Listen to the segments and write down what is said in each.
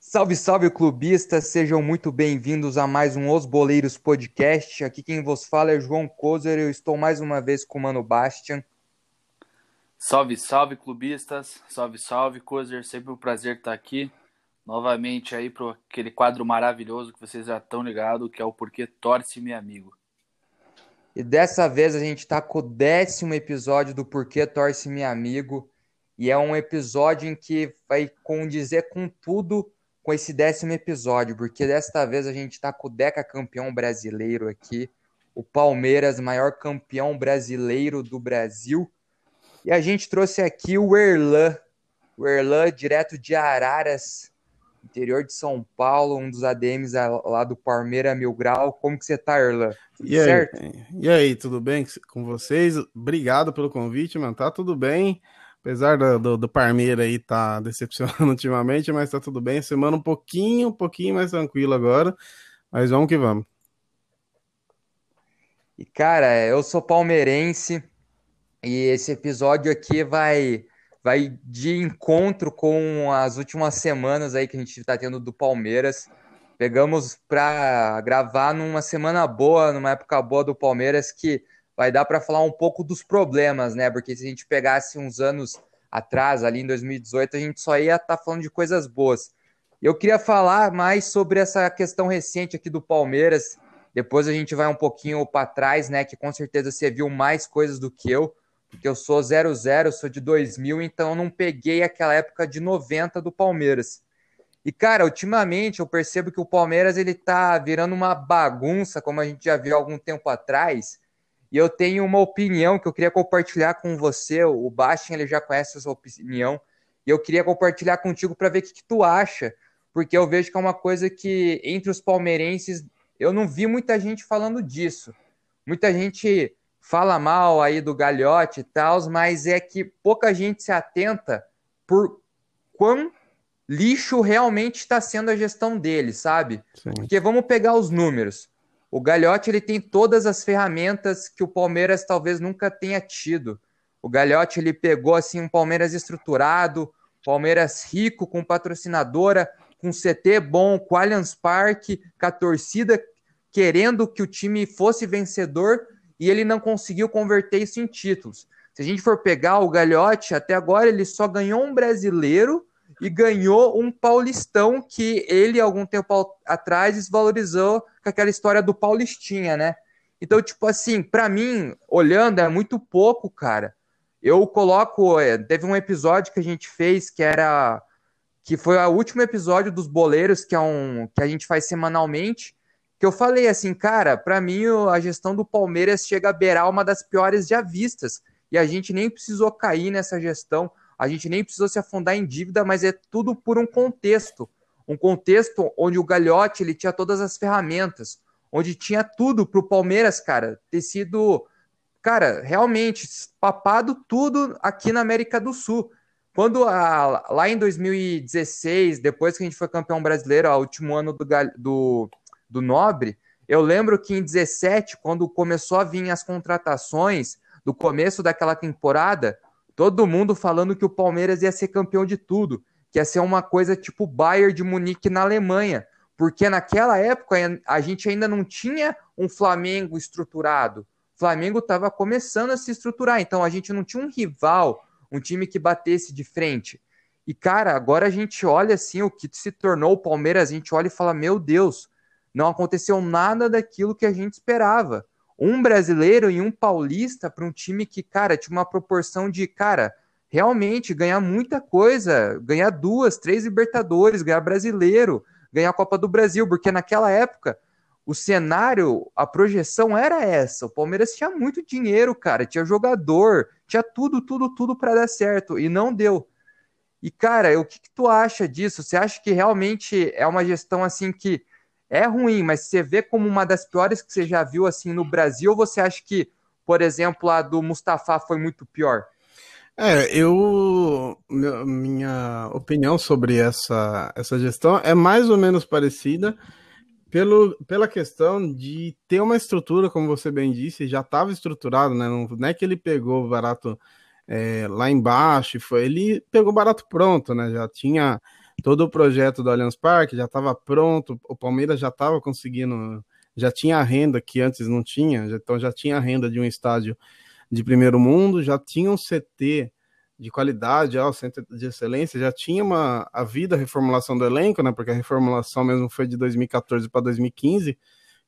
Salve, salve, clubistas! Sejam muito bem-vindos a mais um Os Boleiros Podcast. Aqui quem vos fala é João Kozer. Eu estou mais uma vez com o Mano Bastian. Salve, salve, clubistas! Salve, salve, Kozer! Sempre um prazer estar aqui novamente aí para aquele quadro maravilhoso que vocês já estão ligados, que é o Porquê Torce Meu Amigo. E dessa vez a gente está com o décimo episódio do Porquê Torce Meu Amigo. E é um episódio em que vai condizer com tudo com esse décimo episódio, porque desta vez a gente está com o Deca campeão brasileiro aqui, o Palmeiras, maior campeão brasileiro do Brasil. E a gente trouxe aqui o Erlan, o Erlan direto de Araras, interior de São Paulo, um dos ADMs lá do Palmeiras Mil Grau. Como que você tá, Erlan? Tudo e certo? Aí, e aí, tudo bem com vocês? Obrigado pelo convite, mano. Tá tudo bem. Apesar do, do, do Parmeira aí tá decepcionando ultimamente, mas tá tudo bem. Semana um pouquinho, um pouquinho mais tranquila agora. Mas vamos que vamos. E cara, eu sou palmeirense e esse episódio aqui vai vai de encontro com as últimas semanas aí que a gente está tendo do Palmeiras. Pegamos para gravar numa semana boa, numa época boa do Palmeiras que vai dar para falar um pouco dos problemas, né? Porque se a gente pegasse uns anos atrás, ali em 2018, a gente só ia estar tá falando de coisas boas. Eu queria falar mais sobre essa questão recente aqui do Palmeiras. Depois a gente vai um pouquinho para trás, né? Que com certeza você viu mais coisas do que eu, porque eu sou 00, sou de 2000, então eu não peguei aquela época de 90 do Palmeiras. E cara, ultimamente eu percebo que o Palmeiras ele tá virando uma bagunça, como a gente já viu algum tempo atrás e eu tenho uma opinião que eu queria compartilhar com você. O Bastian ele já conhece essa opinião. E eu queria compartilhar contigo para ver o que, que, tu acha. Porque eu vejo que é uma coisa que, entre os palmeirenses, eu não vi muita gente falando disso. Muita gente fala mal aí do Galhote e tal, mas é que pouca gente se atenta por quão lixo realmente está sendo a gestão dele, sabe? Sim. Porque vamos pegar os números. O Galhote ele tem todas as ferramentas que o Palmeiras talvez nunca tenha tido. O Galhote ele pegou assim um Palmeiras estruturado, Palmeiras rico com patrocinadora, com CT bom, com Allianz Parque, com a torcida querendo que o time fosse vencedor e ele não conseguiu converter isso em títulos. Se a gente for pegar o Galhote, até agora ele só ganhou um brasileiro e ganhou um paulistão que ele, algum tempo atrás, desvalorizou com aquela história do Paulistinha, né? Então, tipo assim, para mim, olhando, é muito pouco, cara. Eu coloco. É, teve um episódio que a gente fez que era. Que foi o último episódio dos boleiros, que é um que a gente faz semanalmente. Que eu falei assim, cara, para mim a gestão do Palmeiras chega a beirar uma das piores já vistas. E a gente nem precisou cair nessa gestão a gente nem precisou se afundar em dívida, mas é tudo por um contexto. Um contexto onde o Gagliotti ele tinha todas as ferramentas, onde tinha tudo para o Palmeiras, cara, ter sido, cara, realmente papado tudo aqui na América do Sul. Quando a, lá em 2016, depois que a gente foi campeão brasileiro, o último ano do, do, do Nobre, eu lembro que em 17, quando começou a vir as contratações do começo daquela temporada, todo mundo falando que o Palmeiras ia ser campeão de tudo, que ia ser uma coisa tipo Bayern de Munique na Alemanha, porque naquela época a gente ainda não tinha um Flamengo estruturado. O Flamengo estava começando a se estruturar, então a gente não tinha um rival, um time que batesse de frente. E cara, agora a gente olha assim o que se tornou o Palmeiras, a gente olha e fala: "Meu Deus, não aconteceu nada daquilo que a gente esperava" um brasileiro e um paulista para um time que, cara, tinha uma proporção de, cara, realmente ganhar muita coisa, ganhar duas, três Libertadores, ganhar brasileiro, ganhar a Copa do Brasil, porque naquela época o cenário, a projeção era essa. O Palmeiras tinha muito dinheiro, cara, tinha jogador, tinha tudo, tudo, tudo para dar certo e não deu. E cara, o que, que tu acha disso? Você acha que realmente é uma gestão assim que é ruim, mas você vê como uma das piores que você já viu assim no Brasil, ou você acha que, por exemplo, a do Mustafa foi muito pior? É, eu minha opinião sobre essa, essa gestão é mais ou menos parecida pelo, pela questão de ter uma estrutura, como você bem disse, já estava estruturado, né? Não, não, é que ele pegou barato é, lá embaixo, foi, ele pegou barato pronto, né? Já tinha todo o projeto do Allianz Parque, já estava pronto, o Palmeiras já estava conseguindo, já tinha a renda que antes não tinha, então já tinha a renda de um estádio de primeiro mundo, já tinha um CT de qualidade, ó, centro de excelência, já tinha uma a vida a reformulação do elenco, né? Porque a reformulação mesmo foi de 2014 para 2015,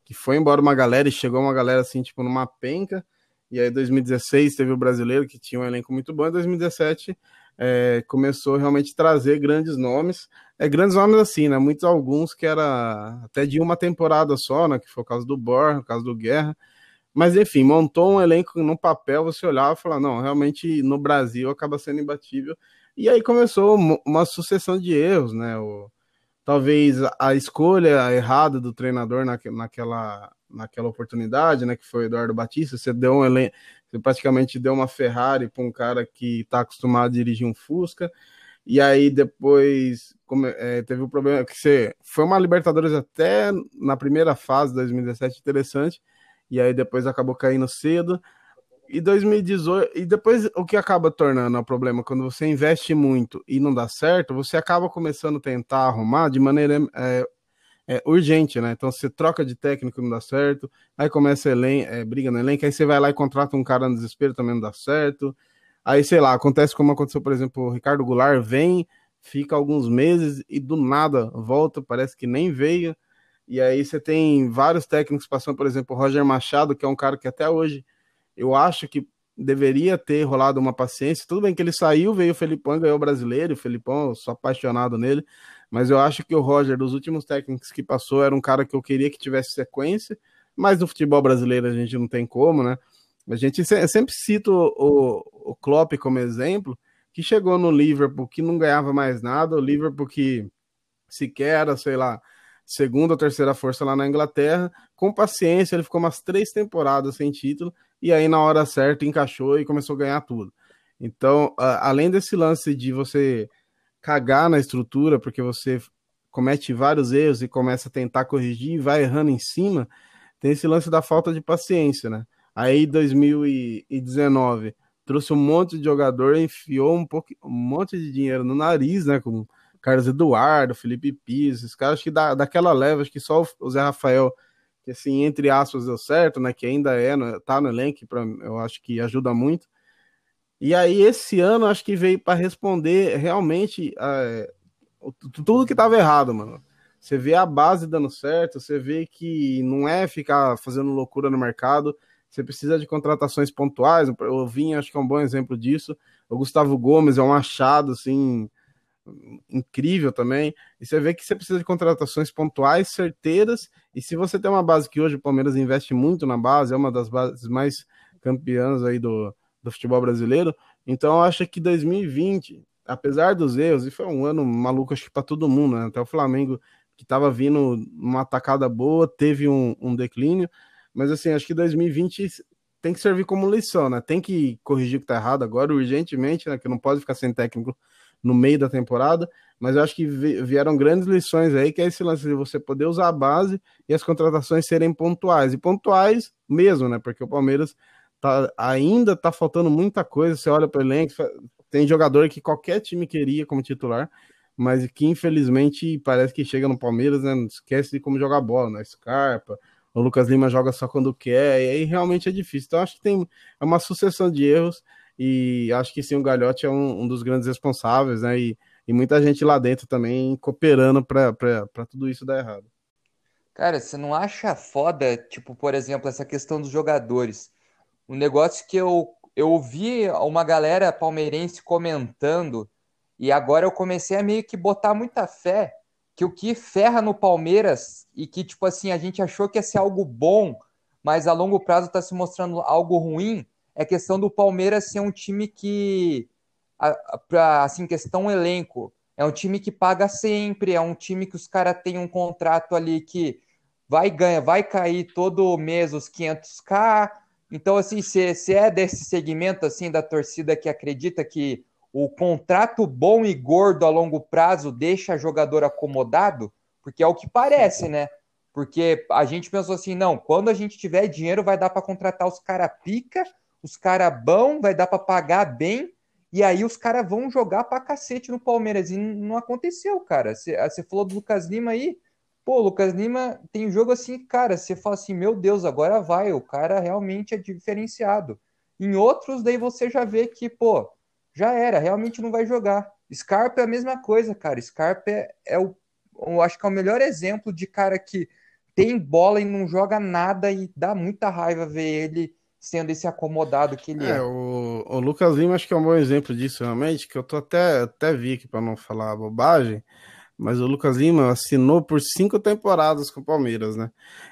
que foi embora uma galera e chegou uma galera assim, tipo, numa penca. E aí 2016 teve o brasileiro que tinha um elenco muito bom, em 2017 é, começou realmente a trazer grandes nomes, é, grandes nomes assim, né? Muitos alguns que era até de uma temporada só, né? Que foi o caso do Bor, o caso do Guerra, mas enfim, montou um elenco no papel, você olhava e falava, não, realmente no Brasil acaba sendo imbatível. E aí começou uma sucessão de erros, né? O, talvez a escolha errada do treinador naquela, naquela oportunidade, né? Que foi Eduardo Batista. Você deu um elenco, você praticamente deu uma Ferrari para um cara que está acostumado a dirigir um Fusca. E aí depois como, é, teve o um problema que você foi uma Libertadores até na primeira fase, 2017, interessante e aí depois acabou caindo cedo. E 2018, e depois o que acaba tornando o problema quando você investe muito e não dá certo, você acaba começando a tentar arrumar de maneira é, é, urgente, né? Então você troca de técnico não dá certo, aí começa elen é, briga no elenco, aí você vai lá e contrata um cara no desespero também não dá certo. Aí sei lá, acontece como aconteceu, por exemplo, o Ricardo Goulart vem, fica alguns meses e do nada volta, parece que nem veio. E aí você tem vários técnicos passando, por exemplo, o Roger Machado, que é um cara que até hoje eu acho que deveria ter rolado uma paciência. Tudo bem que ele saiu, veio o Felipão, ganhou o brasileiro, o Felipão, eu sou apaixonado nele, mas eu acho que o Roger, dos últimos técnicos que passou, era um cara que eu queria que tivesse sequência, mas no futebol brasileiro a gente não tem como, né? A gente sempre cita o, o Klopp como exemplo, que chegou no Liverpool, que não ganhava mais nada, o Liverpool que sequer era, sei lá, segunda ou terceira força lá na Inglaterra. Com paciência, ele ficou umas três temporadas sem título, e aí na hora certa encaixou e começou a ganhar tudo. Então, além desse lance de você cagar na estrutura, porque você comete vários erros e começa a tentar corrigir e vai errando em cima, tem esse lance da falta de paciência, né? Aí 2019 trouxe um monte de jogador, enfiou um, pouco, um monte de dinheiro no nariz, né? Com Carlos Eduardo, Felipe Pires, esses caras que da, daquela leva, acho que só o Zé Rafael, que assim, entre aspas, deu certo, né? Que ainda é, tá no elenco, pra, eu acho que ajuda muito. E aí, esse ano, acho que veio para responder realmente é, tudo que tava errado, mano. Você vê a base dando certo, você vê que não é ficar fazendo loucura no mercado, você precisa de contratações pontuais. O Vinha, acho que é um bom exemplo disso. O Gustavo Gomes é um achado, assim, incrível também. E você vê que você precisa de contratações pontuais, certeiras. E se você tem uma base que hoje o Palmeiras investe muito na base, é uma das bases mais campeãs aí do, do futebol brasileiro. Então eu acho que 2020, apesar dos erros, e foi um ano maluco, acho que para todo mundo, né? até o Flamengo que estava vindo uma atacada boa, teve um, um declínio. Mas assim, acho que 2020 tem que servir como lição, né? Tem que corrigir o que tá errado agora, urgentemente, né? Que não pode ficar sem técnico no meio da temporada, mas eu acho que vieram grandes lições aí, que é esse lance de você poder usar a base e as contratações serem pontuais, e pontuais mesmo, né? Porque o Palmeiras tá, ainda tá faltando muita coisa, você olha para o elenco, tem jogador que qualquer time queria como titular, mas que infelizmente parece que chega no Palmeiras, né? Esquece de como jogar bola, né? Scarpa, o Lucas Lima joga só quando quer, e aí realmente é difícil. Então acho que tem uma sucessão de erros e acho que sim, o Galhote é um, um dos grandes responsáveis, né? E, e muita gente lá dentro também cooperando para tudo isso dar errado. Cara, você não acha foda, tipo, por exemplo, essa questão dos jogadores? Um negócio que eu, eu ouvi uma galera palmeirense comentando, e agora eu comecei a meio que botar muita fé que o que ferra no Palmeiras e que, tipo assim, a gente achou que ia ser algo bom, mas a longo prazo está se mostrando algo ruim, é questão do Palmeiras ser um time que, assim, questão elenco, é um time que paga sempre, é um time que os caras têm um contrato ali que vai ganhar, vai cair todo mês os 500k. Então, assim, se, se é desse segmento assim da torcida que acredita que o contrato bom e gordo a longo prazo deixa jogador acomodado, porque é o que parece, né? Porque a gente pensou assim, não, quando a gente tiver dinheiro vai dar para contratar os cara pica, os cara bom, vai dar para pagar bem, e aí os caras vão jogar pra cacete no Palmeiras. E não aconteceu, cara. Você falou do Lucas Lima aí, pô, Lucas Lima tem jogo assim, cara, você fala assim, meu Deus, agora vai, o cara realmente é diferenciado. Em outros, daí você já vê que, pô, já era, realmente não vai jogar. Scarpa é a mesma coisa, cara. Scarpa é, é o, eu acho que é o melhor exemplo de cara que tem bola e não joga nada e dá muita raiva ver ele sendo esse acomodado que ele é. é. O, o, Lucas Lima acho que é um bom exemplo disso, realmente, que eu tô até, até vi aqui para não falar bobagem, mas o Lucas Lima assinou por cinco temporadas com o Palmeiras, né?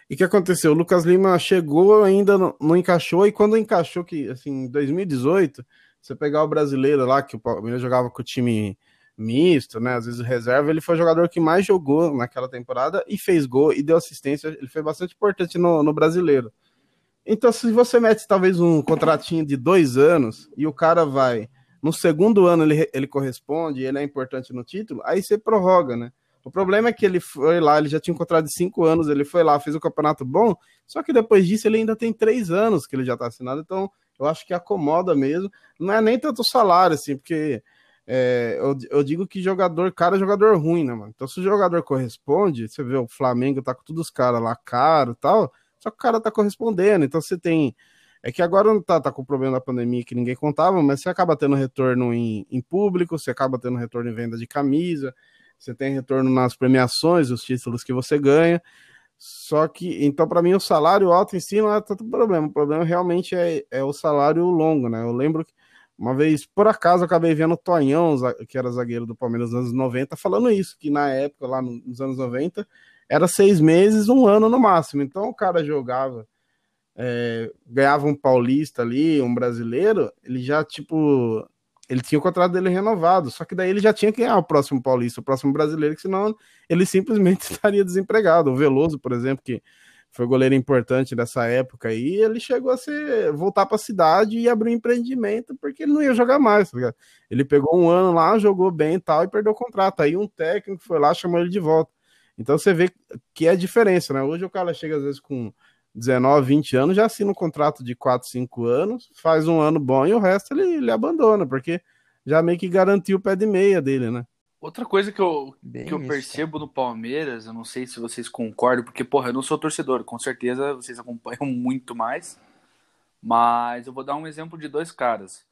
E o que aconteceu? O Lucas Lima chegou, ainda não, não encaixou, e quando encaixou, que assim, em 2018, você pegar o brasileiro lá, que o Palmeiras jogava com o time misto, né? Às vezes o reserva, ele foi o jogador que mais jogou naquela temporada e fez gol e deu assistência. Ele foi bastante importante no, no brasileiro. Então, se você mete talvez um contratinho de dois anos e o cara vai no segundo ano ele, ele corresponde, ele é importante no título, aí você prorroga, né? O problema é que ele foi lá, ele já tinha um contrato de cinco anos, ele foi lá, fez um campeonato bom, só que depois disso ele ainda tem três anos que ele já está assinado, então eu acho que acomoda mesmo. Não é nem tanto salário, assim, porque é, eu, eu, digo que jogador, cara é jogador ruim, né, mano? Então, se o jogador corresponde, você vê o Flamengo tá com todos os caras lá caro e tal, só que o cara tá correspondendo. Então, você tem. É que agora não tá, tá com o problema da pandemia que ninguém contava, mas você acaba tendo retorno em, em público, você acaba tendo retorno em venda de camisa, você tem retorno nas premiações, os títulos que você ganha. Só que, então, para mim, o salário alto em si é tanto problema. O problema realmente é, é o salário longo, né? Eu lembro que uma vez, por acaso, acabei vendo o Tonhão, que era zagueiro do Palmeiras nos anos 90, falando isso, que na época, lá nos anos 90, era seis meses, um ano no máximo. Então o cara jogava, é, ganhava um paulista ali, um brasileiro, ele já, tipo, ele tinha o contrato dele renovado, só que daí ele já tinha que ganhar o próximo paulista, o próximo brasileiro, que senão ele simplesmente estaria desempregado. O Veloso, por exemplo, que foi goleiro importante nessa época aí, ele chegou a ser, voltar para a cidade e abrir um empreendimento porque ele não ia jogar mais, tá Ele pegou um ano lá, jogou bem e tal e perdeu o contrato. Aí um técnico foi lá, chamou ele de volta. Então você vê que é a diferença, né? Hoje o cara chega às vezes com 19, 20 anos, já assina um contrato de 4, 5 anos, faz um ano bom e o resto ele, ele abandona, porque já meio que garantiu o pé de meia dele, né? Outra coisa que eu, que eu percebo no Palmeiras, eu não sei se vocês concordam, porque, porra, eu não sou torcedor, com certeza vocês acompanham muito mais, mas eu vou dar um exemplo de dois caras.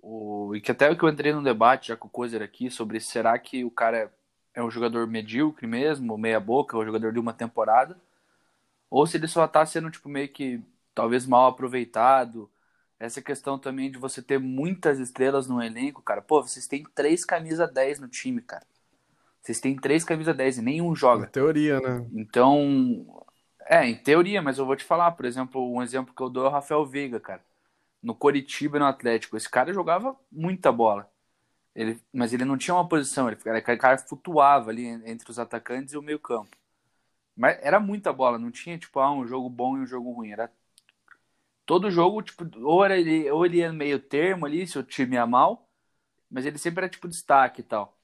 O, e que até que eu entrei no debate já com o Cozer aqui sobre será que o cara é um jogador medíocre mesmo, meia boca, ou jogador de uma temporada, ou se ele só tá sendo, tipo, meio que talvez mal aproveitado, essa questão também de você ter muitas estrelas no elenco, cara. Pô, vocês têm três camisa 10 no time, cara. Vocês têm três camisa 10 e nenhum joga. Na teoria, né? Então, é, em teoria, mas eu vou te falar, por exemplo, um exemplo que eu dou é o Rafael Veiga, cara. No Coritiba no Atlético. Esse cara jogava muita bola. Ele, mas ele não tinha uma posição, ele, o cara flutuava ali entre os atacantes e o meio campo. Mas era muita bola, não tinha tipo ah, um jogo bom e um jogo ruim. Era todo jogo, tipo, ou, era ele, ou ele ia meio termo ali, se o time ia mal, mas ele sempre era tipo destaque e tal.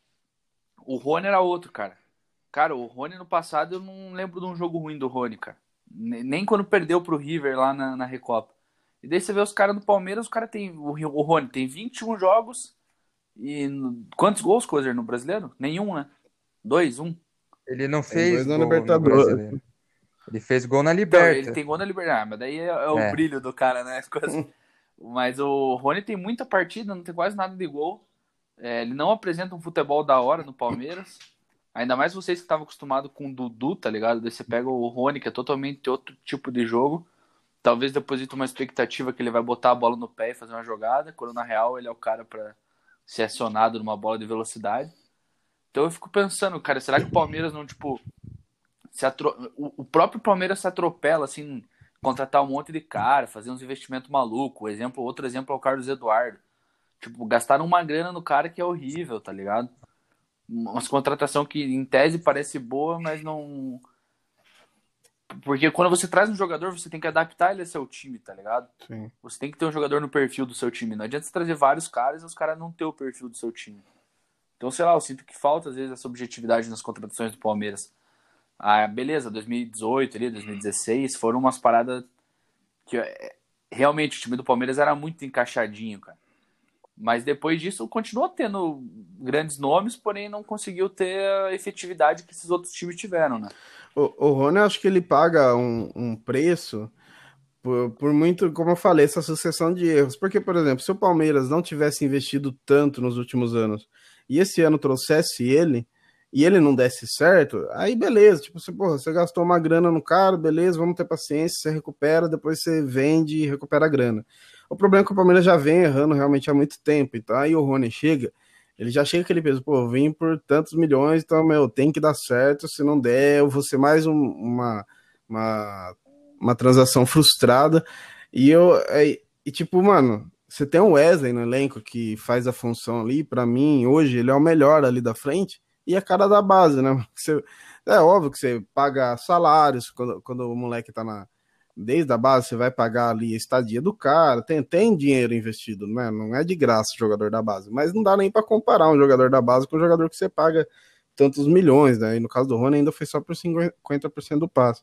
O Rony era outro, cara. Cara, o Rony no passado eu não lembro de um jogo ruim do Rony, cara. Nem quando perdeu pro River lá na, na Recopa. E daí você vê os caras do Palmeiras, os caras tem. O, o Rony tem 21 jogos e. Quantos gols, Cozer, no brasileiro? Nenhum, né? Dois, um. Ele não fez. Dois no Libertadores. Ele fez gol na Liberta. Então, ele tem gol na Liberta, ah, mas daí é, é o é. brilho do cara, né? mas o Rony tem muita partida, não tem quase nada de gol. É, ele não apresenta um futebol da hora no Palmeiras. Ainda mais vocês que estavam acostumados com o Dudu, tá ligado? Daí você pega o Rony, que é totalmente outro tipo de jogo. Talvez deposite uma expectativa que ele vai botar a bola no pé e fazer uma jogada, quando na real ele é o cara para ser acionado numa bola de velocidade. Então eu fico pensando, cara, será que o Palmeiras não, tipo, se atro... o próprio Palmeiras se atropela, assim, contratar um monte de cara, fazer uns investimentos malucos. Exemplo, outro exemplo é o Carlos Eduardo. Tipo, gastaram uma grana no cara que é horrível, tá ligado? Uma contratação que em tese parece boa, mas não. Porque quando você traz um jogador, você tem que adaptar ele ao seu time, tá ligado? Sim. Você tem que ter um jogador no perfil do seu time. Não adianta você trazer vários caras e os caras não ter o perfil do seu time. Então, sei lá, eu sinto que falta às vezes essa objetividade nas contratações do Palmeiras. Ah, beleza, 2018 ali, 2016, foram umas paradas que é, realmente o time do Palmeiras era muito encaixadinho, cara. Mas depois disso continuou tendo grandes nomes, porém não conseguiu ter a efetividade que esses outros times tiveram, né? O, o Rony, acho que ele paga um, um preço por, por, muito, como eu falei, essa sucessão de erros. Porque, por exemplo, se o Palmeiras não tivesse investido tanto nos últimos anos e esse ano trouxesse ele e ele não desse certo, aí beleza, tipo, você, porra, você gastou uma grana no cara, beleza, vamos ter paciência, você recupera, depois você vende e recupera a grana. O problema é que o Palmeiras já vem errando realmente há muito tempo, então aí o Rony chega, ele já chega aquele peso, pô, vim por tantos milhões, então, meu, tem que dar certo, se não der, eu vou ser mais um, uma, uma, uma transação frustrada, e eu, é, e tipo, mano, você tem o Wesley no elenco que faz a função ali, para mim, hoje, ele é o melhor ali da frente, e a cara da base, né? Você, é óbvio que você paga salários quando, quando o moleque tá na. Desde a base, você vai pagar ali a estadia do cara, tem, tem dinheiro investido, né? Não é de graça o jogador da base, mas não dá nem para comparar um jogador da base com um jogador que você paga tantos milhões, né? E no caso do Rony ainda foi só por 50% do passe.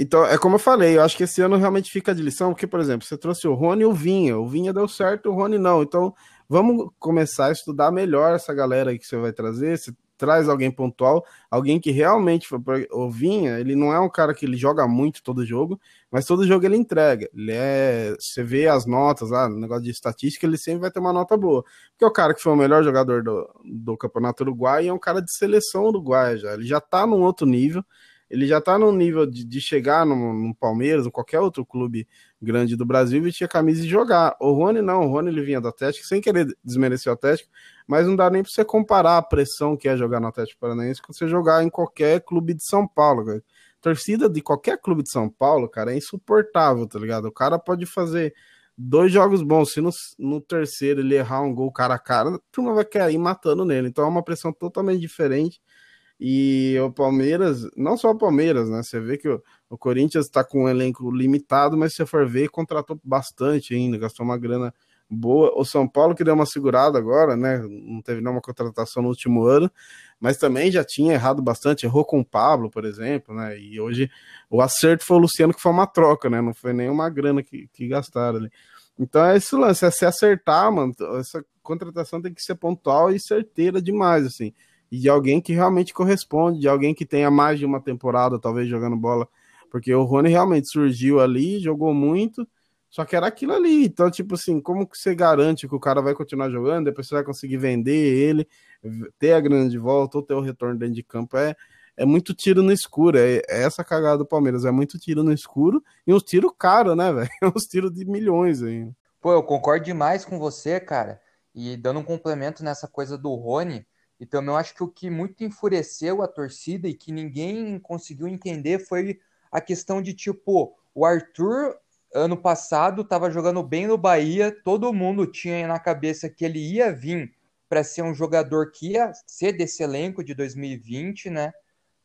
Então, é como eu falei, eu acho que esse ano realmente fica de lição, porque, por exemplo, você trouxe o Rony e o Vinha. O Vinha deu certo, o Rony não. Então, vamos começar a estudar melhor essa galera aí que você vai trazer. Traz alguém pontual, alguém que realmente o Vinha, ele não é um cara que ele joga muito todo jogo, mas todo jogo ele entrega. Ele é, você vê as notas lá, no negócio de estatística, ele sempre vai ter uma nota boa. Porque é o cara que foi o melhor jogador do, do Campeonato Uruguai é um cara de seleção uruguaia já. Ele já tá num outro nível ele já tá no nível de, de chegar no, no, Palmeiras, ou qualquer outro clube grande do Brasil, vestir a camisa e jogar. O Rony não, o Rony ele vinha do Atlético, sem querer desmerecer o Atlético, mas não dá nem para você comparar a pressão que é jogar no Atlético Paranaense com você jogar em qualquer clube de São Paulo, cara. Torcida de qualquer clube de São Paulo, cara, é insuportável, tá ligado? O cara pode fazer dois jogos bons, se no, no terceiro ele errar um gol cara a cara, a turma vai cair matando nele. Então é uma pressão totalmente diferente e o Palmeiras, não só o Palmeiras, né? Você vê que o, o Corinthians está com um elenco limitado, mas se for ver, contratou bastante ainda, gastou uma grana boa. O São Paulo que deu uma segurada agora, né? Não teve nenhuma contratação no último ano, mas também já tinha errado bastante, errou com o Pablo, por exemplo, né? E hoje o acerto foi o Luciano, que foi uma troca, né? Não foi nenhuma grana que, que gastaram ali. Então é esse lance, é se acertar, mano. Essa contratação tem que ser pontual e certeira demais, assim e de alguém que realmente corresponde, de alguém que tenha mais de uma temporada, talvez, jogando bola. Porque o Rony realmente surgiu ali, jogou muito, só que era aquilo ali. Então, tipo assim, como que você garante que o cara vai continuar jogando, depois você vai conseguir vender ele, ter a grana de volta ou ter o retorno dentro de campo? É, é muito tiro no escuro. É, é essa cagada do Palmeiras. É muito tiro no escuro e uns tiros caros, né, velho? Uns tiros de milhões aí. Pô, eu concordo demais com você, cara. E dando um complemento nessa coisa do Rony, e também eu acho que o que muito enfureceu a torcida e que ninguém conseguiu entender foi a questão de tipo, o Arthur ano passado estava jogando bem no Bahia, todo mundo tinha na cabeça que ele ia vir para ser um jogador que ia ser desse elenco de 2020, né?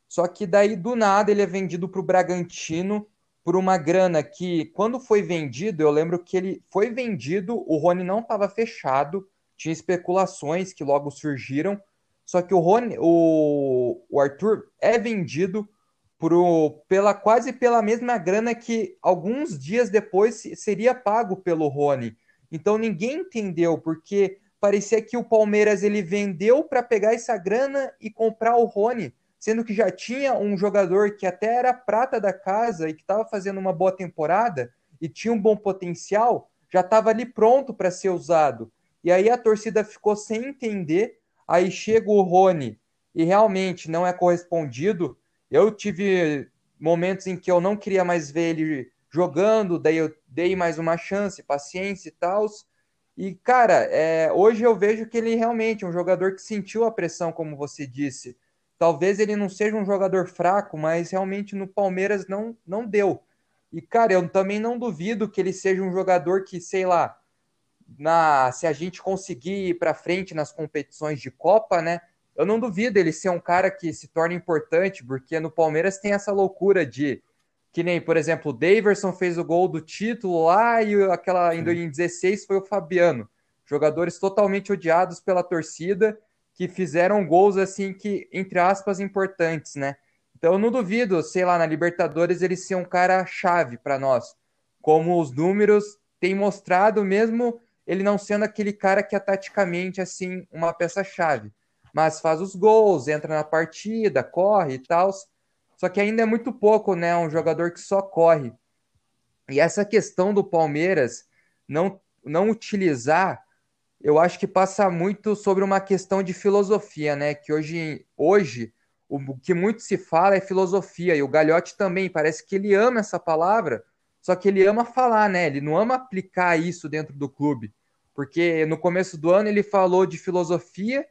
Só que daí do nada ele é vendido para o Bragantino por uma grana que, quando foi vendido, eu lembro que ele foi vendido, o Rony não estava fechado, tinha especulações que logo surgiram, só que o Rony, o, o Arthur é vendido pro, pela quase pela mesma grana que alguns dias depois seria pago pelo Rony. Então ninguém entendeu porque parecia que o Palmeiras ele vendeu para pegar essa grana e comprar o Rony, sendo que já tinha um jogador que até era prata da casa e que estava fazendo uma boa temporada e tinha um bom potencial, já estava ali pronto para ser usado. E aí a torcida ficou sem entender Aí chega o Rony e realmente não é correspondido. Eu tive momentos em que eu não queria mais ver ele jogando, daí eu dei mais uma chance, paciência e tal. E, cara, é, hoje eu vejo que ele realmente é um jogador que sentiu a pressão, como você disse. Talvez ele não seja um jogador fraco, mas realmente no Palmeiras não, não deu. E, cara, eu também não duvido que ele seja um jogador que, sei lá, na se a gente conseguir ir para frente nas competições de Copa, né? Eu não duvido ele ser um cara que se torna importante, porque no Palmeiras tem essa loucura de que nem, por exemplo, o Daverson fez o gol do título lá e aquela em 2016 foi o Fabiano. Jogadores totalmente odiados pela torcida que fizeram gols assim que entre aspas importantes, né? Então eu não duvido, sei lá, na Libertadores ele ser um cara chave para nós, como os números têm mostrado, mesmo ele não sendo aquele cara que é taticamente assim uma peça chave, mas faz os gols, entra na partida, corre e tal. Só que ainda é muito pouco, né? Um jogador que só corre. E essa questão do Palmeiras não não utilizar, eu acho que passa muito sobre uma questão de filosofia, né? Que hoje hoje o que muito se fala é filosofia, e o Galhote também, parece que ele ama essa palavra, só que ele ama falar, né? Ele não ama aplicar isso dentro do clube. Porque no começo do ano ele falou de filosofia,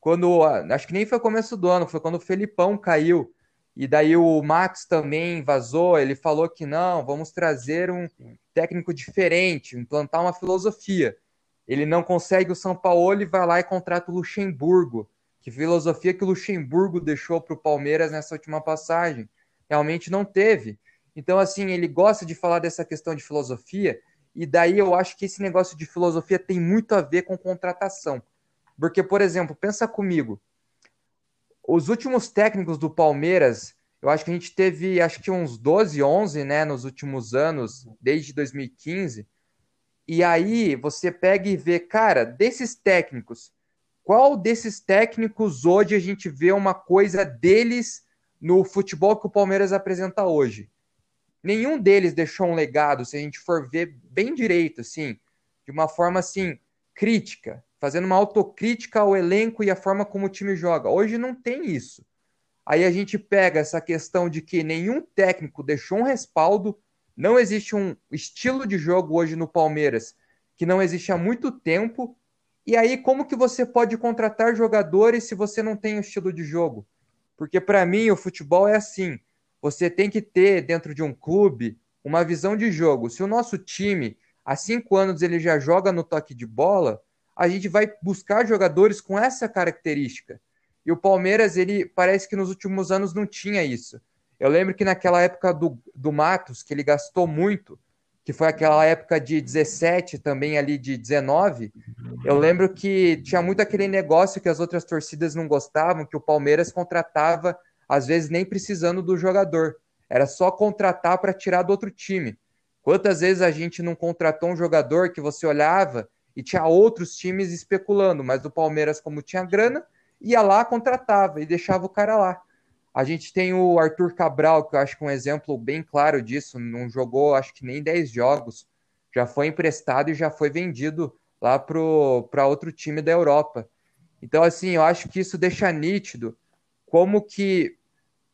quando. Acho que nem foi começo do ano, foi quando o Felipão caiu. E daí o Max também vazou, ele falou que não, vamos trazer um técnico diferente, implantar uma filosofia. Ele não consegue o São Paulo e vai lá e contrata o Luxemburgo. Que filosofia que o Luxemburgo deixou para o Palmeiras nessa última passagem? Realmente não teve. Então, assim, ele gosta de falar dessa questão de filosofia, e daí eu acho que esse negócio de filosofia tem muito a ver com contratação. Porque, por exemplo, pensa comigo, os últimos técnicos do Palmeiras, eu acho que a gente teve, acho que uns 12, 11, né, nos últimos anos, desde 2015. E aí você pega e vê, cara, desses técnicos, qual desses técnicos hoje a gente vê uma coisa deles no futebol que o Palmeiras apresenta hoje? Nenhum deles deixou um legado, se a gente for ver bem direito, assim, de uma forma assim crítica, fazendo uma autocrítica ao elenco e a forma como o time joga. Hoje não tem isso. Aí a gente pega essa questão de que nenhum técnico deixou um respaldo, não existe um estilo de jogo hoje no Palmeiras que não existe há muito tempo e aí, como que você pode contratar jogadores se você não tem um estilo de jogo? Porque para mim o futebol é assim: você tem que ter dentro de um clube uma visão de jogo. Se o nosso time há cinco anos ele já joga no toque de bola, a gente vai buscar jogadores com essa característica. E o Palmeiras ele parece que nos últimos anos não tinha isso. Eu lembro que naquela época do, do Matos, que ele gastou muito, que foi aquela época de 17, também ali de 19, eu lembro que tinha muito aquele negócio que as outras torcidas não gostavam, que o Palmeiras contratava, às vezes nem precisando do jogador. Era só contratar para tirar do outro time. Quantas vezes a gente não contratou um jogador que você olhava e tinha outros times especulando, mas o Palmeiras, como tinha grana, ia lá, contratava e deixava o cara lá. A gente tem o Arthur Cabral, que eu acho que é um exemplo bem claro disso. Não jogou, acho que nem 10 jogos. Já foi emprestado e já foi vendido lá para outro time da Europa. Então, assim, eu acho que isso deixa nítido como que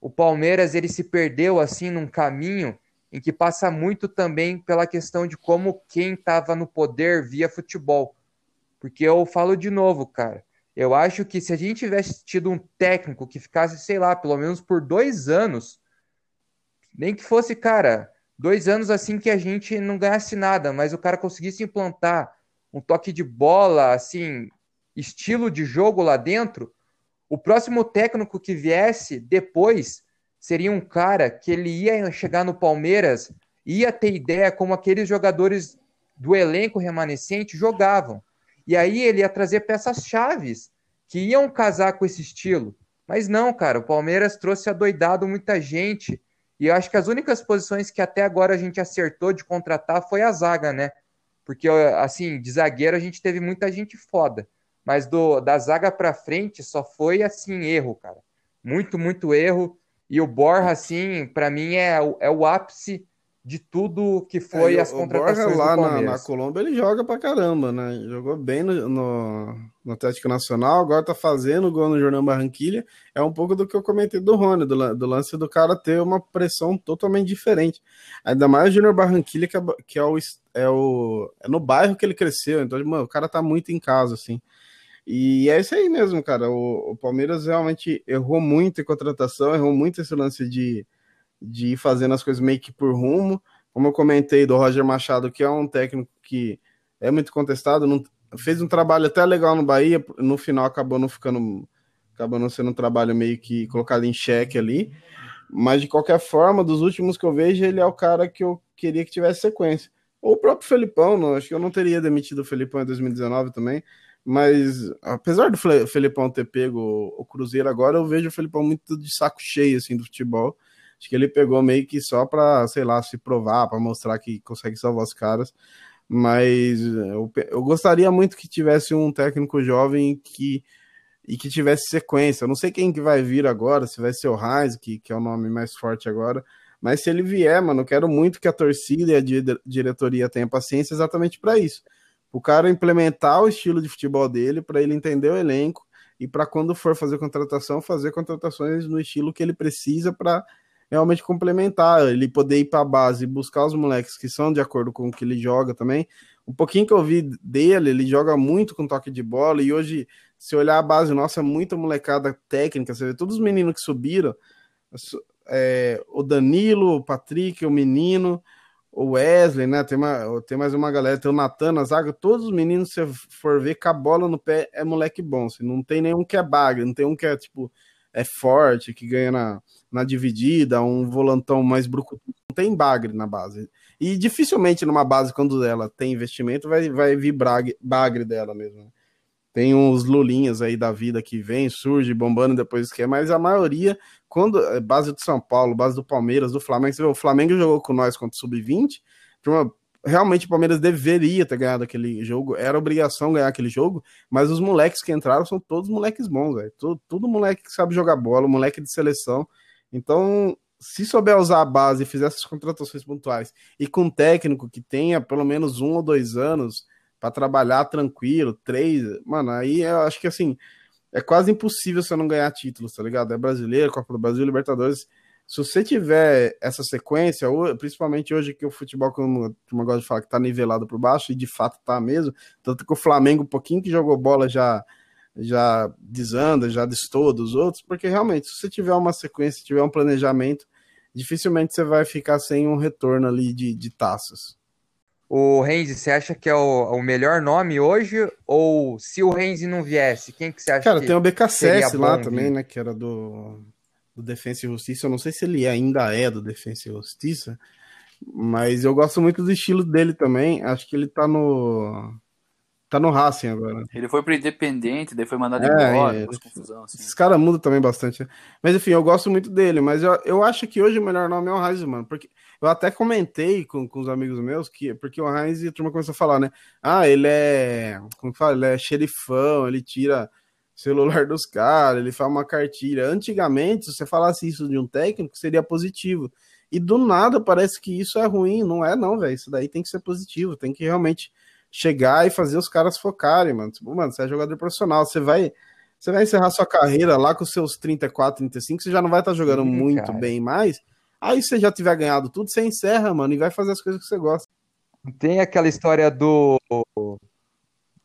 o Palmeiras ele se perdeu assim num caminho em que passa muito também pela questão de como quem estava no poder via futebol. Porque eu falo de novo, cara, eu acho que se a gente tivesse tido um técnico que ficasse, sei lá, pelo menos por dois anos, nem que fosse, cara, dois anos assim que a gente não ganhasse nada, mas o cara conseguisse implantar um toque de bola, assim, estilo de jogo lá dentro, o próximo técnico que viesse depois seria um cara que ele ia chegar no Palmeiras, ia ter ideia como aqueles jogadores do elenco remanescente jogavam. E aí ele ia trazer peças chaves que iam casar com esse estilo. Mas não, cara, o Palmeiras trouxe adoidado muita gente. E eu acho que as únicas posições que até agora a gente acertou de contratar foi a zaga, né? Porque, assim, de zagueiro a gente teve muita gente foda. Mas do, da zaga para frente só foi, assim, erro, cara. Muito, muito erro. E o Borja, assim, para mim é, é o ápice de tudo que foi é, as contratações o Borja lá na, na, Colômbia ele joga pra caramba, né? Jogou bem no, no, no, Atlético Nacional, agora tá fazendo gol no Jornal Barranquilha. É um pouco do que eu comentei do Rony, do, do lance do cara ter uma pressão totalmente diferente. Ainda mais o Júnior Barranquilha, que, é, que é, o, é, o, é no bairro que ele cresceu, então, mano, o cara tá muito em casa, assim. E é isso aí mesmo, cara. O, o Palmeiras realmente errou muito em contratação, errou muito esse lance de de ir fazendo as coisas meio que por rumo. Como eu comentei do Roger Machado, que é um técnico que é muito contestado, não, fez um trabalho até legal no Bahia, no final acabou não ficando, acabou não sendo um trabalho meio que colocado em xeque ali. Mas de qualquer forma, dos últimos que eu vejo, ele é o cara que eu queria que tivesse sequência. Ou o próprio Felipão, não, acho que eu não teria demitido o Felipão em 2019 também, Mas apesar do Felipão ter pego o Cruzeiro agora, eu vejo o Felipão muito de saco cheio assim do futebol. Acho que ele pegou meio que só para, sei lá, se provar, para mostrar que consegue salvar os caras. Mas eu, eu gostaria muito que tivesse um técnico jovem que e que tivesse sequência. Eu não sei quem que vai vir agora, se vai ser o Heinz, que, que é o nome mais forte agora, mas se ele vier, mano, eu quero muito que a torcida e a diretoria tenham paciência exatamente para isso. O cara implementar o estilo de futebol dele, para ele entender o elenco e para quando for fazer contratação, fazer contratações no estilo que ele precisa para realmente complementar, ele poder ir para a base e buscar os moleques que são de acordo com o que ele joga também. Um pouquinho que eu vi dele, ele joga muito com toque de bola e hoje, se olhar a base nossa, é muita molecada técnica, você vê todos os meninos que subiram, é, o Danilo, o Patrick, o menino, o Wesley, né? Tem, uma, tem mais uma galera, tem o Natan na zaga, todos os meninos, se for ver com a bola no pé, é moleque bom. Assim, não tem nenhum que é bagre, não tem um que é tipo é forte, que ganha na, na dividida, um volantão mais brucutu. Não tem bagre na base. E dificilmente numa base, quando ela tem investimento, vai, vai vir bagre, bagre dela mesmo. Né? Tem uns lulinhas aí da vida que vem, surge bombando depois que é, mas a maioria, quando é base do São Paulo, base do Palmeiras, do Flamengo, você vê, o Flamengo jogou com nós contra o Sub-20, realmente o Palmeiras deveria ter ganhado aquele jogo, era obrigação ganhar aquele jogo, mas os moleques que entraram são todos moleques bons, velho. Tudo, tudo moleque que sabe jogar bola, moleque de seleção. Então, se souber usar a base e fizer essas contratações pontuais e com um técnico que tenha pelo menos um ou dois anos para trabalhar tranquilo, três, mano, aí eu acho que assim é quase impossível você não ganhar títulos, tá ligado? É brasileiro, Copa do Brasil, Libertadores. Se você tiver essa sequência, principalmente hoje que o futebol, como eu gosto de falar, que tá nivelado por baixo, e de fato tá mesmo, tanto que o Flamengo, um pouquinho que jogou bola, já já desanda, já destoa dos outros, porque realmente, se você tiver uma sequência, tiver um planejamento, dificilmente você vai ficar sem um retorno ali de, de taças. O Renzi, você acha que é o, o, melhor nome hoje? Ou se o Renzi não viesse, quem que você acha Cara, que tem o BKSS lá também, né? Que era do, do Defensa e Justiça. Eu não sei se ele ainda é do Defensa e Justiça, mas eu gosto muito do estilo dele também. Acho que ele tá no Tá no Racing agora. Ele foi pro Independente, daí foi mandado é, embora. É, confusão, assim. Esses caras mudam também bastante. Mas enfim, eu gosto muito dele. Mas eu, eu acho que hoje o melhor nome é o Heinz, mano. Porque eu até comentei com, com os amigos meus que. Porque o Heinz, a turma começou a falar, né? Ah, ele é. Como que fala? Ele é xerifão, ele tira celular dos caras, ele faz uma cartilha. Antigamente, se você falasse isso de um técnico, seria positivo. E do nada parece que isso é ruim. Não é, não, velho. Isso daí tem que ser positivo. Tem que realmente chegar e fazer os caras focarem, mano. Tipo, mano, você é jogador profissional, você vai. Você vai encerrar sua carreira lá com seus 34, 35, você já não vai estar tá jogando muito cara. bem mais. Aí você já tiver ganhado tudo, você encerra, mano, e vai fazer as coisas que você gosta. Tem aquela história do,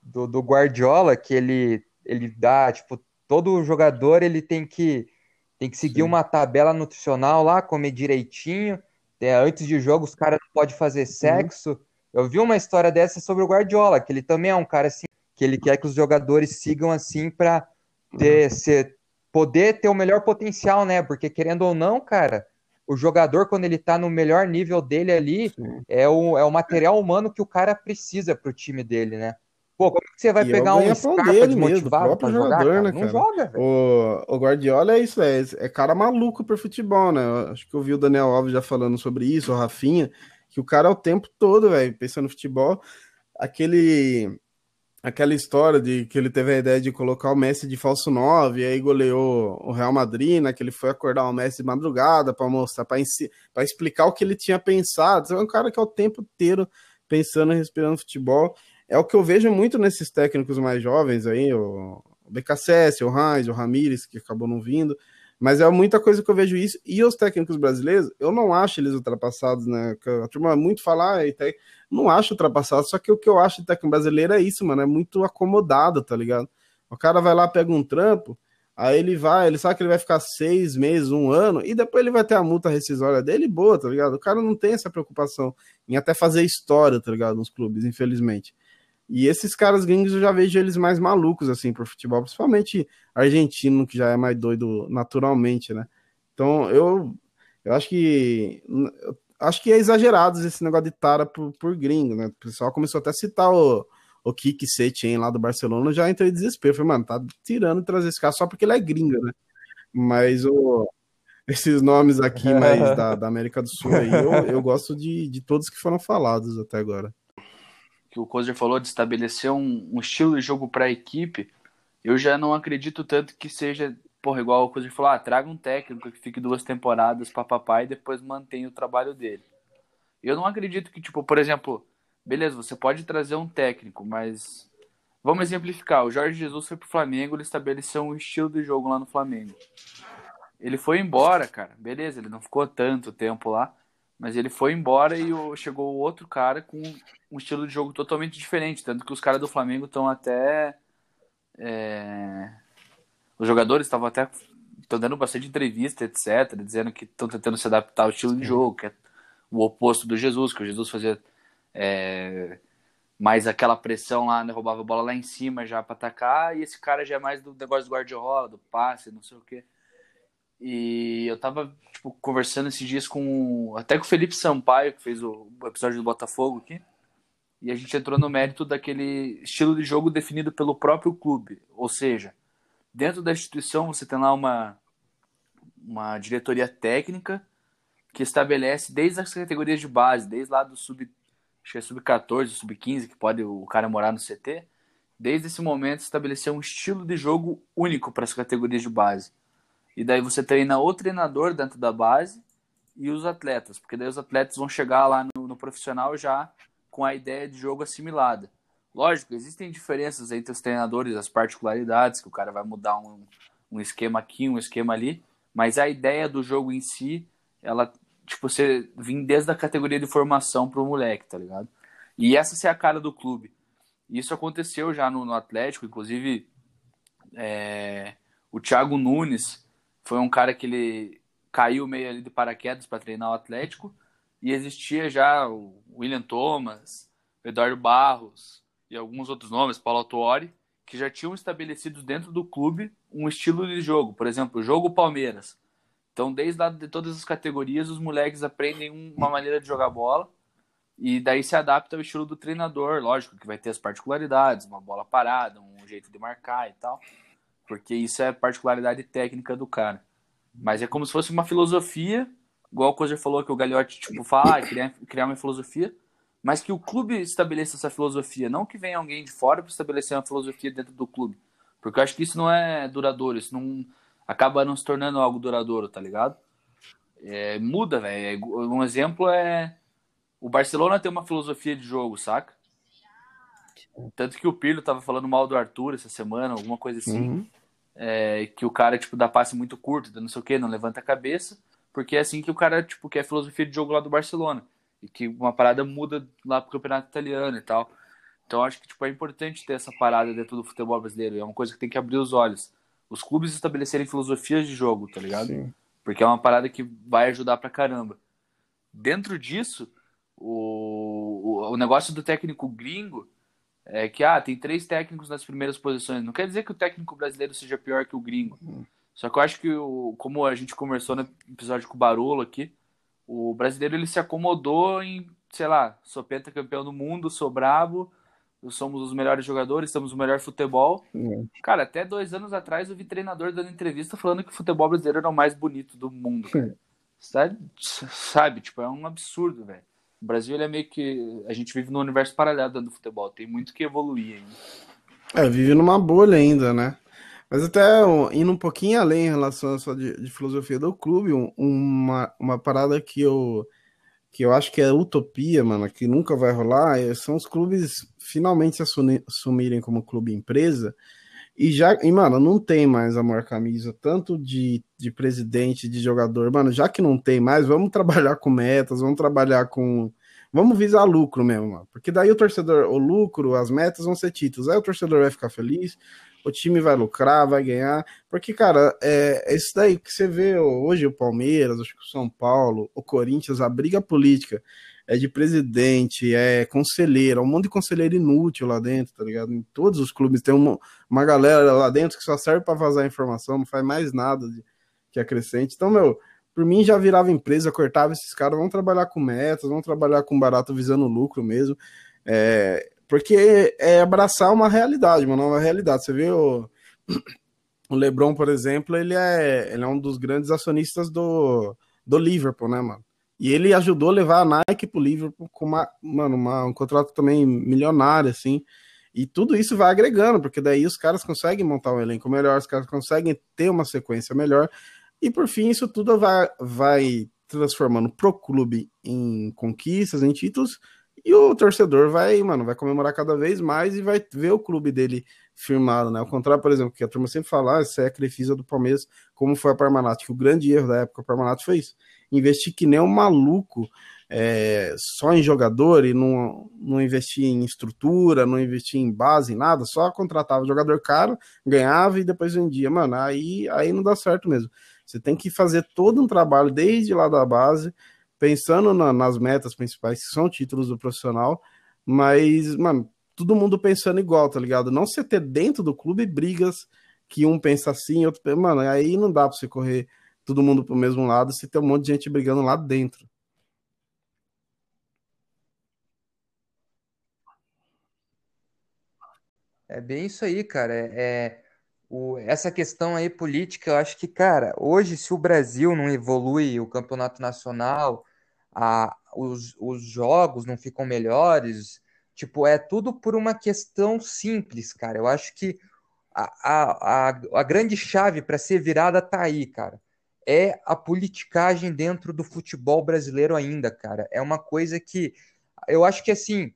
do, do Guardiola que ele, ele dá, tipo, todo jogador ele tem que tem que seguir Sim. uma tabela nutricional lá, comer direitinho. É, antes de jogo, os caras não podem fazer uhum. sexo. Uhum. Eu vi uma história dessa sobre o Guardiola, que ele também é um cara assim, que ele quer que os jogadores sigam assim para ter, ser, poder ter o melhor potencial, né? Porque querendo ou não, cara, o jogador, quando ele tá no melhor nível dele ali, é o, é o material humano que o cara precisa pro time dele, né? Pô, como que você vai e pegar um Scarpa dele desmotivado mesmo, próprio jogador, jogar, né, cara? Não joga, velho. O, o Guardiola é isso, é, é cara maluco pro futebol, né? Eu acho que eu vi o Daniel Alves já falando sobre isso, o Rafinha que o cara é o tempo todo, velho, pensando no futebol, aquele aquela história de que ele teve a ideia de colocar o Messi de falso 9, e aí goleou o Real Madrid, né, que ele foi acordar o Messi de madrugada para mostrar, para explicar o que ele tinha pensado. É um cara que é o tempo inteiro pensando respirando futebol. É o que eu vejo muito nesses técnicos mais jovens aí, o BKSS, o Heinz, o Ramires, que acabou não vindo. Mas é muita coisa que eu vejo isso. E os técnicos brasileiros, eu não acho eles ultrapassados, né? A turma muito fala, ah, até... não acho ultrapassado, só que o que eu acho de técnico brasileiro é isso, mano, é muito acomodado, tá ligado? O cara vai lá, pega um trampo, aí ele vai, ele sabe que ele vai ficar seis meses, um ano, e depois ele vai ter a multa rescisória dele, boa, tá ligado? O cara não tem essa preocupação em até fazer história, tá ligado? Nos clubes, infelizmente. E esses caras gringos eu já vejo eles mais malucos, assim, pro futebol, principalmente argentino, que já é mais doido naturalmente, né? Então, eu, eu acho que. Eu acho que é exagerado esse negócio de tara por, por gringo, né? O pessoal começou até a citar o, o Kiki Setien lá do Barcelona, já entrei em desespero. Falei, mano, tá tirando trazer esse cara só porque ele é gringo, né? Mas o, esses nomes aqui mais da, da América do Sul aí, eu, eu gosto de, de todos que foram falados até agora. Que o Kozer falou de estabelecer um, um estilo de jogo para a equipe, eu já não acredito tanto que seja porra, igual o Coisa falou, ah, traga um técnico que fique duas temporadas para papai e depois mantenha o trabalho dele. Eu não acredito que, tipo, por exemplo, beleza, você pode trazer um técnico, mas vamos exemplificar. O Jorge Jesus foi pro Flamengo, ele estabeleceu um estilo de jogo lá no Flamengo. Ele foi embora, cara. Beleza, ele não ficou tanto tempo lá, mas ele foi embora e chegou outro cara com um estilo de jogo totalmente diferente, tanto que os caras do Flamengo estão até é os jogadores estavam até estão dando bastante entrevista, etc., dizendo que estão tentando se adaptar ao estilo Sim. de jogo, que é o oposto do Jesus, que o Jesus fazia é, mais aquela pressão lá, né, roubava a bola lá em cima já para atacar, e esse cara já é mais do negócio do guarda-rola, do passe, não sei o quê. E eu tava tipo, conversando esses dias com até com o Felipe Sampaio, que fez o episódio do Botafogo aqui, e a gente entrou no mérito daquele estilo de jogo definido pelo próprio clube, ou seja, Dentro da instituição, você tem lá uma, uma diretoria técnica que estabelece desde as categorias de base, desde lá do sub, acho que é sub-14, sub-15, que pode o cara morar no CT, desde esse momento estabelecer um estilo de jogo único para as categorias de base. E daí você treina o treinador dentro da base e os atletas, porque daí os atletas vão chegar lá no, no profissional já com a ideia de jogo assimilada. Lógico, existem diferenças entre os treinadores, as particularidades, que o cara vai mudar um, um esquema aqui, um esquema ali, mas a ideia do jogo em si, ela, tipo, você vem desde a categoria de formação pro moleque, tá ligado? E essa é a cara do clube. Isso aconteceu já no, no Atlético, inclusive é, o Thiago Nunes foi um cara que ele caiu meio ali de paraquedas para treinar o Atlético e existia já o William Thomas, o Eduardo Barros, e alguns outros nomes, Paulo Autuori, que já tinham estabelecido dentro do clube um estilo de jogo. Por exemplo, jogo Palmeiras. Então, desde lá de todas as categorias, os moleques aprendem uma maneira de jogar bola e daí se adapta ao estilo do treinador. Lógico que vai ter as particularidades, uma bola parada, um jeito de marcar e tal, porque isso é particularidade técnica do cara. Mas é como se fosse uma filosofia, igual o Cozer falou que o Gagliotti tipo, fala, ah, criar, criar uma filosofia mas que o clube estabeleça essa filosofia, não que venha alguém de fora para estabelecer uma filosofia dentro do clube. Porque eu acho que isso não é duradouro, isso não acaba não se tornando algo duradouro, tá ligado? É, muda, velho. É, um exemplo é o Barcelona tem uma filosofia de jogo, saca? Tanto que o Pirlo tava falando mal do Arthur essa semana, alguma coisa assim. Uhum. É, que o cara, tipo, dá passe muito curto, não sei o que, não levanta a cabeça. Porque é assim que o cara, tipo, quer a filosofia de jogo lá do Barcelona e que uma parada muda lá pro campeonato italiano e tal. Então acho que tipo, é importante ter essa parada dentro do futebol brasileiro. É uma coisa que tem que abrir os olhos. Os clubes estabelecerem filosofias de jogo, tá ligado? Sim. Porque é uma parada que vai ajudar pra caramba. Dentro disso, o, o, o negócio do técnico gringo é que ah, tem três técnicos nas primeiras posições. Não quer dizer que o técnico brasileiro seja pior que o gringo. Hum. Só que eu acho que, o, como a gente conversou no episódio com o Barolo aqui, o brasileiro ele se acomodou em, sei lá, sou pentacampeão do mundo, sou brabo, somos os melhores jogadores, temos o melhor futebol. Uhum. Cara, até dois anos atrás eu vi treinador dando entrevista falando que o futebol brasileiro era o mais bonito do mundo. Sabe? Sabe? Tipo, é um absurdo, velho. O Brasil ele é meio que. A gente vive num universo paralelo dentro do futebol, tem muito que evoluir ainda. É, vive numa bolha ainda, né? Mas até indo um pouquinho além em relação a só de, de filosofia do clube, uma, uma parada que eu, que eu acho que é utopia, mano, que nunca vai rolar, é, são os clubes finalmente se assumirem como clube empresa. E já, e, mano, não tem mais amor camisa, tanto de, de presidente, de jogador. Mano, já que não tem mais, vamos trabalhar com metas, vamos trabalhar com. Vamos visar lucro mesmo, mano. Porque daí o torcedor, o lucro, as metas vão ser títulos. Aí o torcedor vai ficar feliz, o time vai lucrar, vai ganhar. Porque, cara, é, é isso daí que você vê hoje o Palmeiras, acho que o São Paulo, o Corinthians, a briga política é de presidente, é conselheiro, um monte de conselheiro inútil lá dentro, tá ligado? Em todos os clubes tem uma, uma galera lá dentro que só serve para vazar informação, não faz mais nada de, que acrescente. Então, meu, por mim já virava empresa, cortava esses caras, vão trabalhar com metas, vão trabalhar com barato visando lucro mesmo. É, Porque é abraçar uma realidade, uma nova realidade. Você vê o, o LeBron, por exemplo, ele é, ele é um dos grandes acionistas do, do Liverpool, né, mano? E ele ajudou a levar a Nike pro Liverpool com uma, mano, uma, um contrato também milionário, assim. E tudo isso vai agregando, porque daí os caras conseguem montar um elenco melhor, os caras conseguem ter uma sequência melhor. E por fim, isso tudo vai, vai transformando pro clube em conquistas, em títulos, e o torcedor vai, mano, vai comemorar cada vez mais e vai ver o clube dele firmado, né? Ao contrário, por exemplo, que a turma sempre fala, ah, isso é a Crefisa do Palmeiras, como foi a Parmalat, que o grande erro da época da Parmalat foi isso, investir que nem um maluco é, só em jogador e não, não investir em estrutura, não investir em base, nada, só contratava jogador caro, ganhava e depois vendia. Mano, aí, aí não dá certo mesmo. Você tem que fazer todo um trabalho desde lá da base, pensando na, nas metas principais, que são títulos do profissional, mas, mano, todo mundo pensando igual, tá ligado? Não você ter dentro do clube brigas que um pensa assim, outro. Mano, aí não dá pra você correr todo mundo pro mesmo lado se tem um monte de gente brigando lá dentro. É bem isso aí, cara. É, é o, essa questão aí política, eu acho que, cara, hoje, se o Brasil não evolui o campeonato nacional, a, os, os jogos não ficam melhores, tipo, é tudo por uma questão simples, cara. Eu acho que a, a, a, grande chave para ser virada tá aí, cara. É a politicagem dentro do futebol brasileiro ainda, cara. É uma coisa que eu acho que assim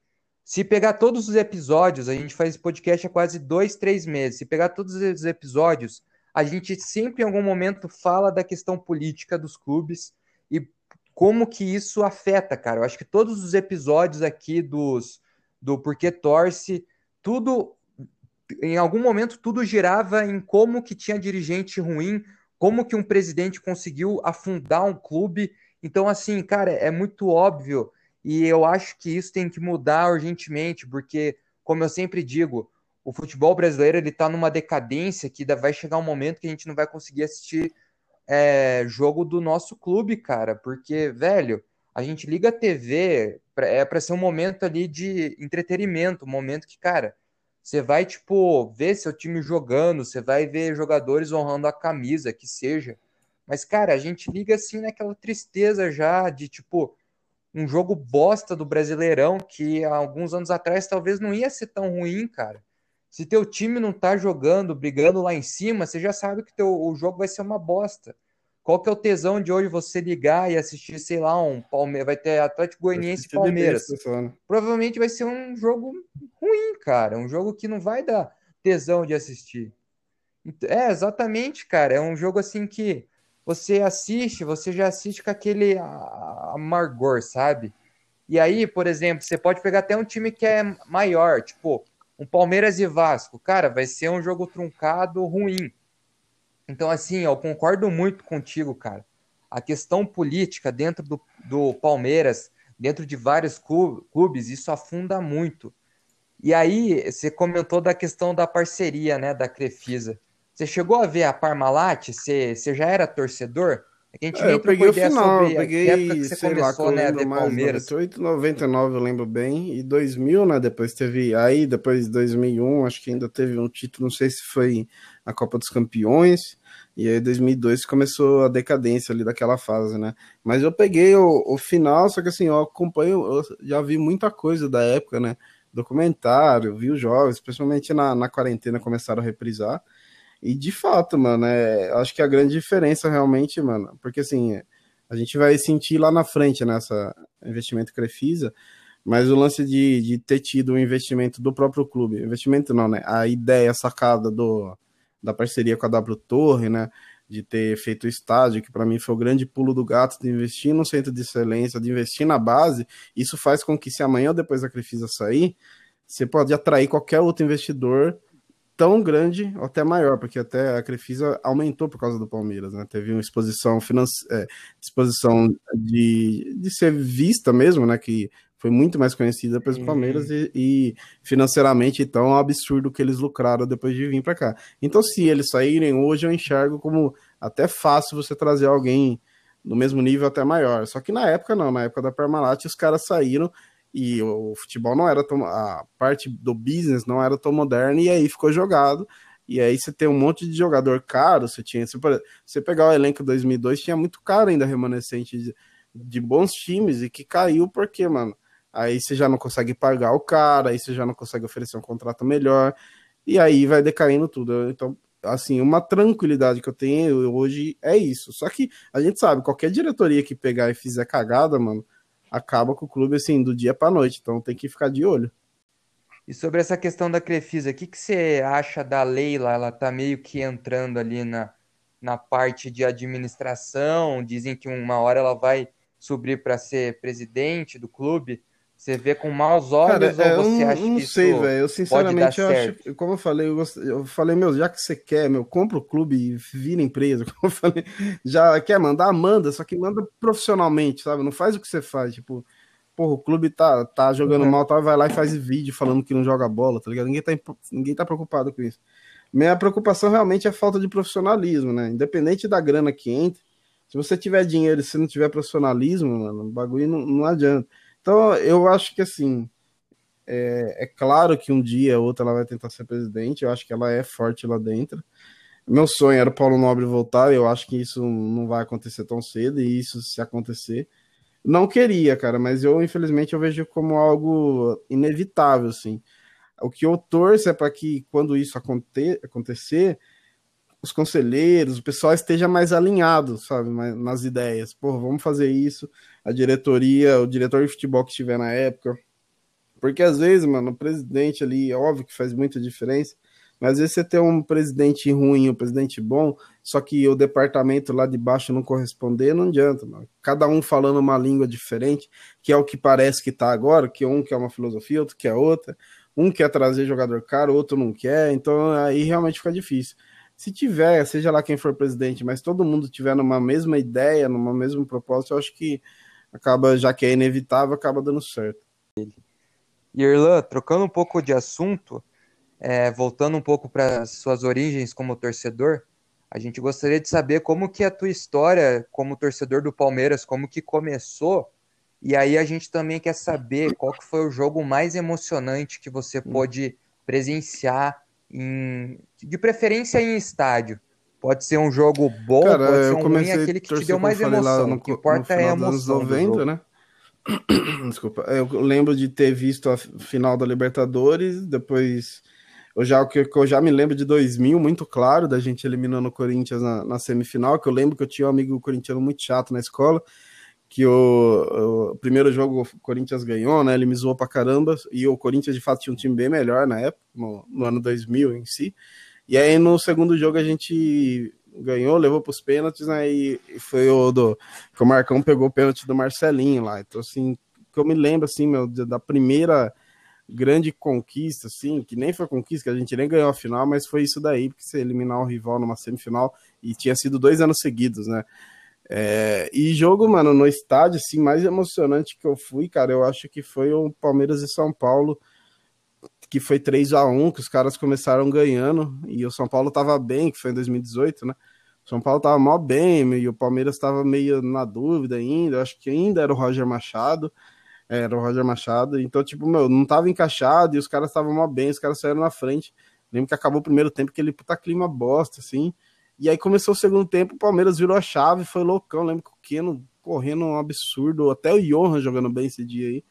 se pegar todos os episódios, a gente faz podcast há quase dois, três meses. Se pegar todos os episódios, a gente sempre em algum momento fala da questão política dos clubes e como que isso afeta, cara. Eu acho que todos os episódios aqui dos do Porquê Torce, tudo em algum momento tudo girava em como que tinha dirigente ruim, como que um presidente conseguiu afundar um clube. Então assim, cara, é muito óbvio e eu acho que isso tem que mudar urgentemente, porque, como eu sempre digo, o futebol brasileiro ele está numa decadência que vai chegar um momento que a gente não vai conseguir assistir é, jogo do nosso clube, cara, porque, velho, a gente liga a TV, é para ser um momento ali de entretenimento, um momento que, cara, você vai, tipo, ver seu time jogando, você vai ver jogadores honrando a camisa, que seja. Mas, cara, a gente liga assim naquela tristeza já de, tipo, um jogo bosta do Brasileirão que há alguns anos atrás talvez não ia ser tão ruim, cara. Se teu time não tá jogando, brigando lá em cima, você já sabe que teu, o jogo vai ser uma bosta. Qual que é o tesão de hoje você ligar e assistir, sei lá, um Palmeiras, vai ter Atlético Goianiense e Palmeiras. Provavelmente vai ser um jogo ruim, cara, um jogo que não vai dar tesão de assistir. É, exatamente, cara, é um jogo assim que você assiste, você já assiste com aquele amargor, sabe? E aí, por exemplo, você pode pegar até um time que é maior, tipo um Palmeiras e Vasco. Cara, vai ser um jogo truncado ruim. Então, assim, eu concordo muito contigo, cara. A questão política dentro do, do Palmeiras, dentro de vários clubes, isso afunda muito. E aí, você comentou da questão da parceria, né, da Crefisa. Você chegou a ver a Parmalat? Você, você já era torcedor? É é, eu peguei o final, eu peguei, época que você sei começou, lá, né, a mais, Palmeiras. 98, 99 eu lembro bem, e 2000, né, depois teve, aí depois de 2001, acho que ainda teve um título, não sei se foi a Copa dos Campeões, e aí 2002 começou a decadência ali daquela fase, né, mas eu peguei o, o final, só que assim, eu acompanho, eu já vi muita coisa da época, né, documentário, vi os jogos, principalmente na, na quarentena começaram a reprisar, e de fato, mano, é, acho que a grande diferença realmente, mano, porque assim, a gente vai sentir lá na frente nessa investimento Crefisa, mas o lance de, de ter tido um investimento do próprio clube, investimento não, né? A ideia sacada do, da parceria com a W Torre, né? De ter feito o estádio, que para mim foi o grande pulo do gato, de investir no centro de excelência, de investir na base. Isso faz com que, se amanhã ou depois a Crefisa sair, você pode atrair qualquer outro investidor tão grande, ou até maior, porque até a Crefisa aumentou por causa do Palmeiras, né? Teve uma exposição financeira, é, exposição de, de ser vista mesmo, né? Que foi muito mais conhecida pelos uhum. Palmeiras e, e, financeiramente, então, é um absurdo que eles lucraram depois de vir para cá. Então, se eles saírem hoje, eu enxergo como até fácil você trazer alguém no mesmo nível até maior. Só que na época não, na época da Parmalat os caras saíram e o, futebol não era tão. A parte do business não era tão moderna, e aí ficou jogado. E aí você tem um monte de jogador caro, você tinha. Você pegar o elenco 2002, tinha muito caro ainda remanescente de, de bons times e que caiu porque, mano, aí você já não consegue pagar o cara, aí você já não consegue oferecer um contrato melhor, e aí vai decaindo tudo. Então, assim, uma tranquilidade que eu tenho hoje é isso. Só que a gente sabe, qualquer diretoria que pegar e fizer cagada, mano, acaba com o clube assim, do dia pra noite. Então tem que ficar de olho. E sobre essa questão da Crefisa, o que, que você acha da Leila? Ela tá meio que entrando ali na, na parte de administração. Dizem que uma hora ela vai subir para ser presidente do clube. Você vê com maus olhos Cara, ou você acha não que sei, velho. Eu sinceramente eu acho, como eu falei, eu, eu, falei, meu, já que você quer, meu, compra o clube e vira empresa. Como eu falei, já quer mandar, manda, só que manda profissionalmente, sabe? Não faz o que você faz, tipo, porra, o clube tá, tá jogando uhum. mal, tá, vai lá e faz vídeo falando que não joga bola, tá ligado? Ninguém tá, ninguém tá preocupado com isso. Minha preocupação realmente é a falta de profissionalismo, né? Independente da grana que entra, se você tiver dinheiro e se não tiver profissionalismo, mano, o bagulho não, não adianta. Então, eu acho que assim, é, é, claro que um dia ou outro ela vai tentar ser presidente, eu acho que ela é forte lá dentro. Meu sonho era o Paulo Nobre voltar, eu acho que isso não vai acontecer tão cedo, e isso se acontecer. Não queria, cara, mas eu, infelizmente, eu vejo como algo inevitável, assim. O que eu torço é para que, quando isso aconte acontecer, os conselheiros, o pessoal esteja mais alinhado, sabe, nas ideias. Pô, vamos fazer isso. A diretoria, o diretor de futebol que estiver na época. Porque às vezes, mano, o presidente ali, é óbvio que faz muita diferença, mas às vezes você tem um presidente ruim, um presidente bom, só que o departamento lá de baixo não corresponder, não adianta, mano. Cada um falando uma língua diferente, que é o que parece que tá agora, que um quer uma filosofia, outro quer outra, um quer trazer jogador caro, outro não quer, então aí realmente fica difícil se tiver, seja lá quem for presidente, mas todo mundo tiver numa mesma ideia, numa mesma proposta, eu acho que acaba, já que é inevitável, acaba dando certo. E Irlan, trocando um pouco de assunto, é, voltando um pouco para suas origens como torcedor, a gente gostaria de saber como que é a tua história como torcedor do Palmeiras, como que começou, e aí a gente também quer saber qual que foi o jogo mais emocionante que você pôde presenciar em, de preferência em estádio. Pode ser um jogo bom, Cara, pode ser um ruim, aquele que te deu mais emoção. No, o que importa é a emoção. Anos 90, né? Desculpa, eu lembro de ter visto a final da Libertadores, depois eu já, que eu já me lembro de 2000, muito claro, da gente eliminando o Corinthians na, na semifinal, que eu lembro que eu tinha um amigo corintiano muito chato na escola, que o, o, primeiro jogo o Corinthians ganhou, né? Ele me zoou pra caramba, e o Corinthians de fato tinha um time bem melhor na época, no, no ano 2000 em si. E aí no segundo jogo a gente ganhou, levou pros pênaltis, né? E, foi o do que o Marcão pegou o pênalti do Marcelinho lá. Então, assim, que eu me lembro, assim, meu, da primeira grande conquista, assim, que nem foi conquista, que a gente nem ganhou a final, mas foi isso daí, porque você eliminar o rival numa semifinal e tinha sido dois anos seguidos, né? É, e jogo, mano, no estádio, assim, mais emocionante que eu fui, cara, eu acho que foi o Palmeiras e São Paulo, que foi 3 a 1 que os caras começaram ganhando, e o São Paulo tava bem, que foi em 2018, né? O São Paulo tava mal bem, e o Palmeiras tava meio na dúvida ainda, eu acho que ainda era o Roger Machado, era o Roger Machado, então, tipo, meu, não tava encaixado, e os caras estavam mal bem, os caras saíram na frente. Lembro que acabou o primeiro tempo, que ele puta clima bosta, assim, e aí começou o segundo tempo, o Palmeiras virou a chave, foi loucão. Lembro que o Keno correndo um absurdo, até o Johan jogando bem esse dia aí.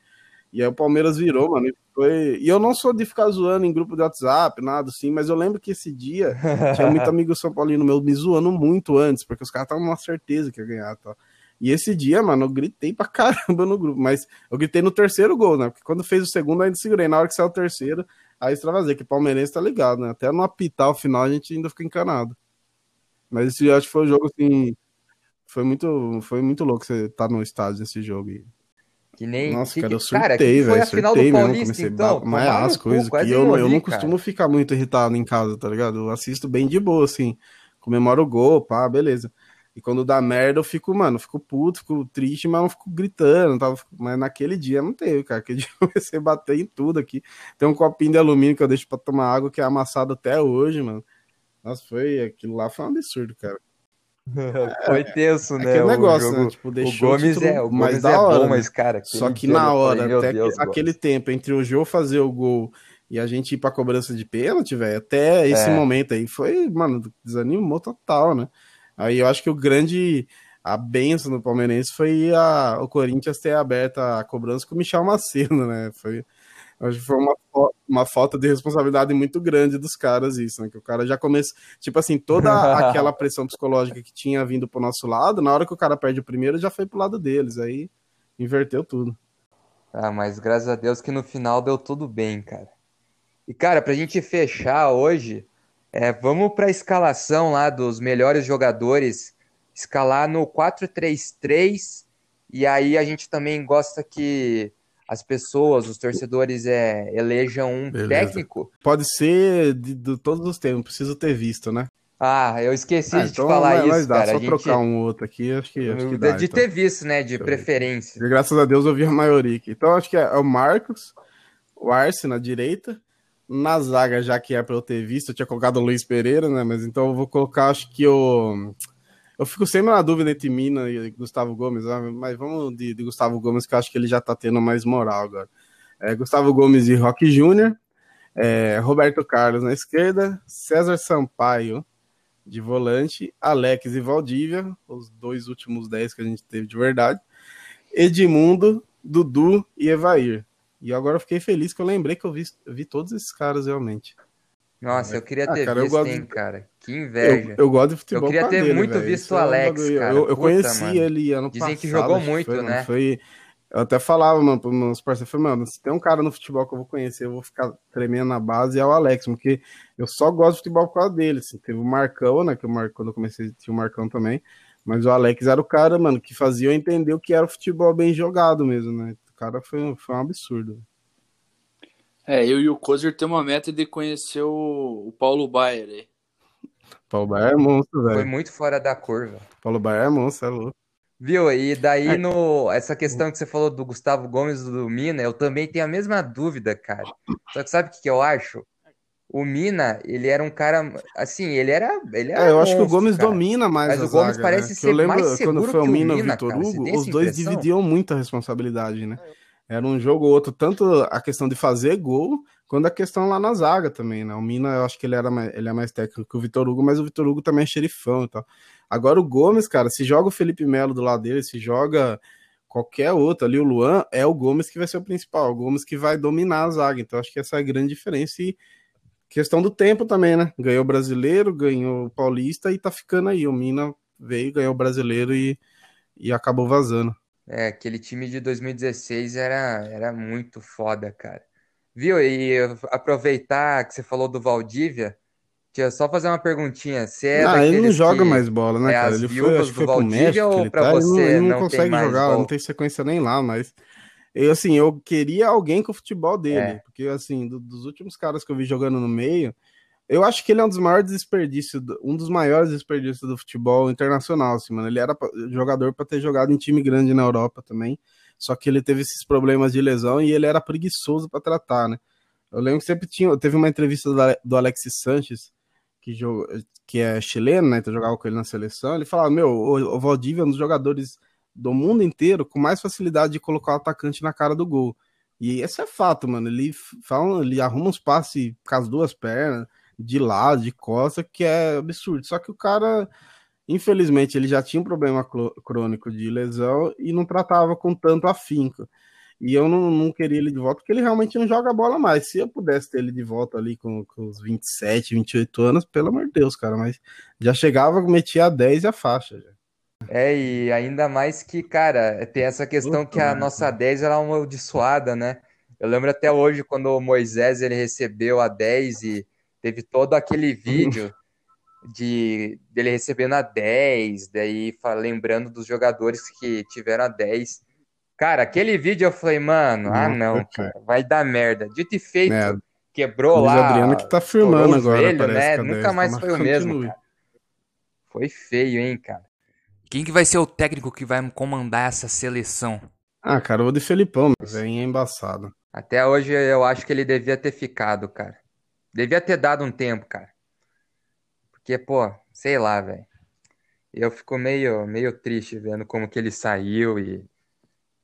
E aí o Palmeiras virou, mano. E, foi... e eu não sou de ficar zoando em grupo de WhatsApp, nada assim, mas eu lembro que esse dia tinha muito amigo São Paulino meu me zoando muito antes, porque os caras estavam uma certeza que ia ganhar, tá? E esse dia, mano, eu gritei pra caramba no grupo, mas eu gritei no terceiro gol, né? Porque quando fez o segundo, eu ainda segurei. Na hora que saiu o terceiro, aí extravasei, que o palmeirense tá ligado, né? Até no apitar o final a gente ainda fica encanado. Mas esse acho que foi um jogo assim. Foi muito, foi muito louco você estar tá no estádio nesse jogo. Que nem. Nossa, que, cara, eu surtei, velho. Surtei mesmo. Comecei então, a as coisas. que eu, eu não costumo ficar muito irritado em casa, tá ligado? Eu assisto bem de boa, assim. Comemoro o gol, pá, beleza. E quando dá merda, eu fico, mano, fico puto, fico triste, mas não fico gritando. Tava... Mas naquele dia não teve, cara. Aquele dia eu comecei a bater em tudo aqui. Tem um copinho de alumínio que eu deixo pra tomar água, que é amassado até hoje, mano. Nossa, foi. Aquilo lá foi um absurdo, cara. Foi tenso, É né? aquele o negócio, jogo- né? Tipo, O deixou Gomes título é, o mais Gomes da é hora, bom, né? mas, cara. Só que na hora, falei, até Deus, que- aquele Gomes. tempo entre o Jô fazer o gol e a gente ir pra cobrança de pênalti, velho, até esse É. momento aí foi, mano, desanimou total, né? Aí eu acho que o grande. A benção do Palmeirense foi a, o Corinthians ter aberto a cobrança com o Michel Macedo, né? Foi, acho que foi uma, uma falta de responsabilidade muito grande dos caras, isso, né? Que o cara já começa. Tipo assim, toda aquela pressão psicológica que tinha vindo pro nosso lado, na hora que o cara perde o primeiro, já foi pro lado deles. Aí inverteu tudo. Ah, mas graças a Deus que no final deu tudo bem, cara. E, cara, pra gente fechar hoje, é, vamos pra escalação lá dos melhores jogadores, escalar no 4-3-3, e aí a gente também gosta que as pessoas, os torcedores, é, elejam um Beleza. técnico. Pode ser de, de todos os tempos, preciso ter visto, né? Ah, eu esqueci Ah, de te então falar mas- mas isso, dá, cara. só A gente, trocar um outro aqui, acho que, acho que de, dá. de então. ter visto, né, de preferência. E graças a Deus eu vi a maioria aqui. Então acho que é o Marcos, o Arce na direita, na zaga, já que é para eu ter visto, eu tinha colocado o Luiz Pereira, né? Mas então eu vou colocar, acho que o. Eu fico sempre na dúvida entre Mina e Gustavo Gomes, ah, mas vamos de, de Gustavo Gomes, que eu acho que ele já tá tendo mais moral agora. É, Gustavo Gomes e Roque Júnior, é, Roberto Carlos na esquerda, César Sampaio de volante, Alex e Valdívia, os dois últimos 10 que a gente teve de verdade, Edmundo, Dudu e Evair. E agora eu fiquei feliz que eu lembrei que eu vi, eu vi todos esses caras realmente. Nossa, eu queria Ah, ter cara, eu visto, gosto hein, de- cara. Que Eu, inveja. eu gosto de futebol. Eu queria ter dele, muito velho. visto Isso o é um Alex, cara. Eu, eu Puta, conheci mano. ele ano Dizem passado. que jogou muito, foi, mano. né? Foi, eu até falava, mano, pros meus parceiros, falei, mano, se tem um cara no futebol que eu vou conhecer, eu vou ficar tremendo na base, é o Alex, porque eu só gosto de futebol por causa dele. Assim. Teve o Marcão, né? Que o Mar... quando eu comecei tinha o Marcão também. Mas o Alex era o cara, mano, que fazia eu entender o que era o futebol bem jogado mesmo, né? O cara foi, foi um absurdo. É, eu e o Kozer temos uma meta de conhecer o, o Paulo Baier aí. Paulo Baier é monstro, Foi velho. muito fora da curva. Paulo Baier é monstro, é louco. Viu? E daí, É. no, essa questão que você falou do Gustavo Gomes e do Mina, eu também tenho a mesma dúvida, cara. Só que sabe o que que eu acho? O Mina, ele era um cara, assim, ele era, ele era É, eu acho que o monstro, Gomes cara. domina mais Mas a o Gomes zaga, parece né? Que ser eu lembro mais quando seguro foi o que o Mina e o Vitor Hugo, os dois impressão? dividiam muita responsabilidade, né? Era um jogo ou outro, tanto a questão de fazer gol, quanto a questão lá na zaga também, né? O Mina, eu acho que ele, era mais, ele é mais técnico que o Vitor Hugo, mas o Vitor Hugo também é xerifão e tal. Agora o Gomes, cara, se joga o Felipe Melo do lado dele, se joga qualquer outro ali, o Luan, é o Gomes que vai ser o principal, o Gomes que vai dominar a zaga. Então acho que essa é a grande diferença e questão do tempo também, né? Ganhou o brasileiro, ganhou o paulista e tá ficando aí. O Mina veio, ganhou o brasileiro e, e acabou vazando. É, aquele time de 2016 era, era muito foda, cara. Viu? E aproveitar que você falou do Valdívia, eu só fazer uma perguntinha. Você é ah, ele não joga mais bola, né, é cara? Ele foi, acho que foi pro México, ou pra tá, ele não, você ele não não consegue jogar, bola? não tem sequência nem lá, mas eu, assim, eu queria alguém com o futebol dele, É. porque, assim, do- dos últimos caras que eu vi jogando no meio, eu acho que ele é um dos maiores desperdícios, um dos maiores desperdícios do futebol internacional, assim, mano. Ele era jogador para ter jogado em time grande na Europa também, só que ele teve esses problemas de lesão e ele era preguiçoso para tratar, né? Eu lembro que sempre tinha, teve uma entrevista do Ale- do Alexis Sanches, que, joga, que é chileno, né? Então jogava com ele na seleção. Ele falava: Meu, o Valdívia é um dos jogadores do mundo inteiro com mais facilidade de colocar o atacante na cara do gol. E esse é fato, mano. Ele, fala, ele arruma uns passes com as duas pernas, de lado, de costa, que é absurdo. Só que o cara, infelizmente, ele já tinha um problema crônico de lesão e não tratava com tanto afinco. E eu não, não queria ele de volta, porque ele realmente não joga bola mais. Se eu pudesse ter ele de volta ali com, com os 27, 28 anos, pelo amor de Deus, cara, mas já chegava, metia a 10 e a faixa. Já. É, e ainda mais que, cara, tem essa questão que a nossa 10 era amaldiçoada, né? Eu lembro até hoje quando o Moisés ele recebeu a 10 e teve todo aquele vídeo de dele recebendo a 10, daí lembrando dos jogadores que tiveram a 10. Cara, aquele vídeo eu falei, mano, ah não, cara. vai dar merda. Dito e feito, É, quebrou Luiz lá, Adriano que tá firmando o agora, parece, né? a 10, Nunca mais tomara foi o mesmo, cara. Foi feio, hein, cara. Quem que vai ser o técnico que vai comandar essa seleção? Ah, cara, eu vou de Felipão, mas é embaçado. Até hoje eu acho que ele devia ter ficado, cara. Devia ter dado um tempo, cara. Porque, pô, sei lá, velho. Eu fico meio, meio triste vendo como que ele saiu e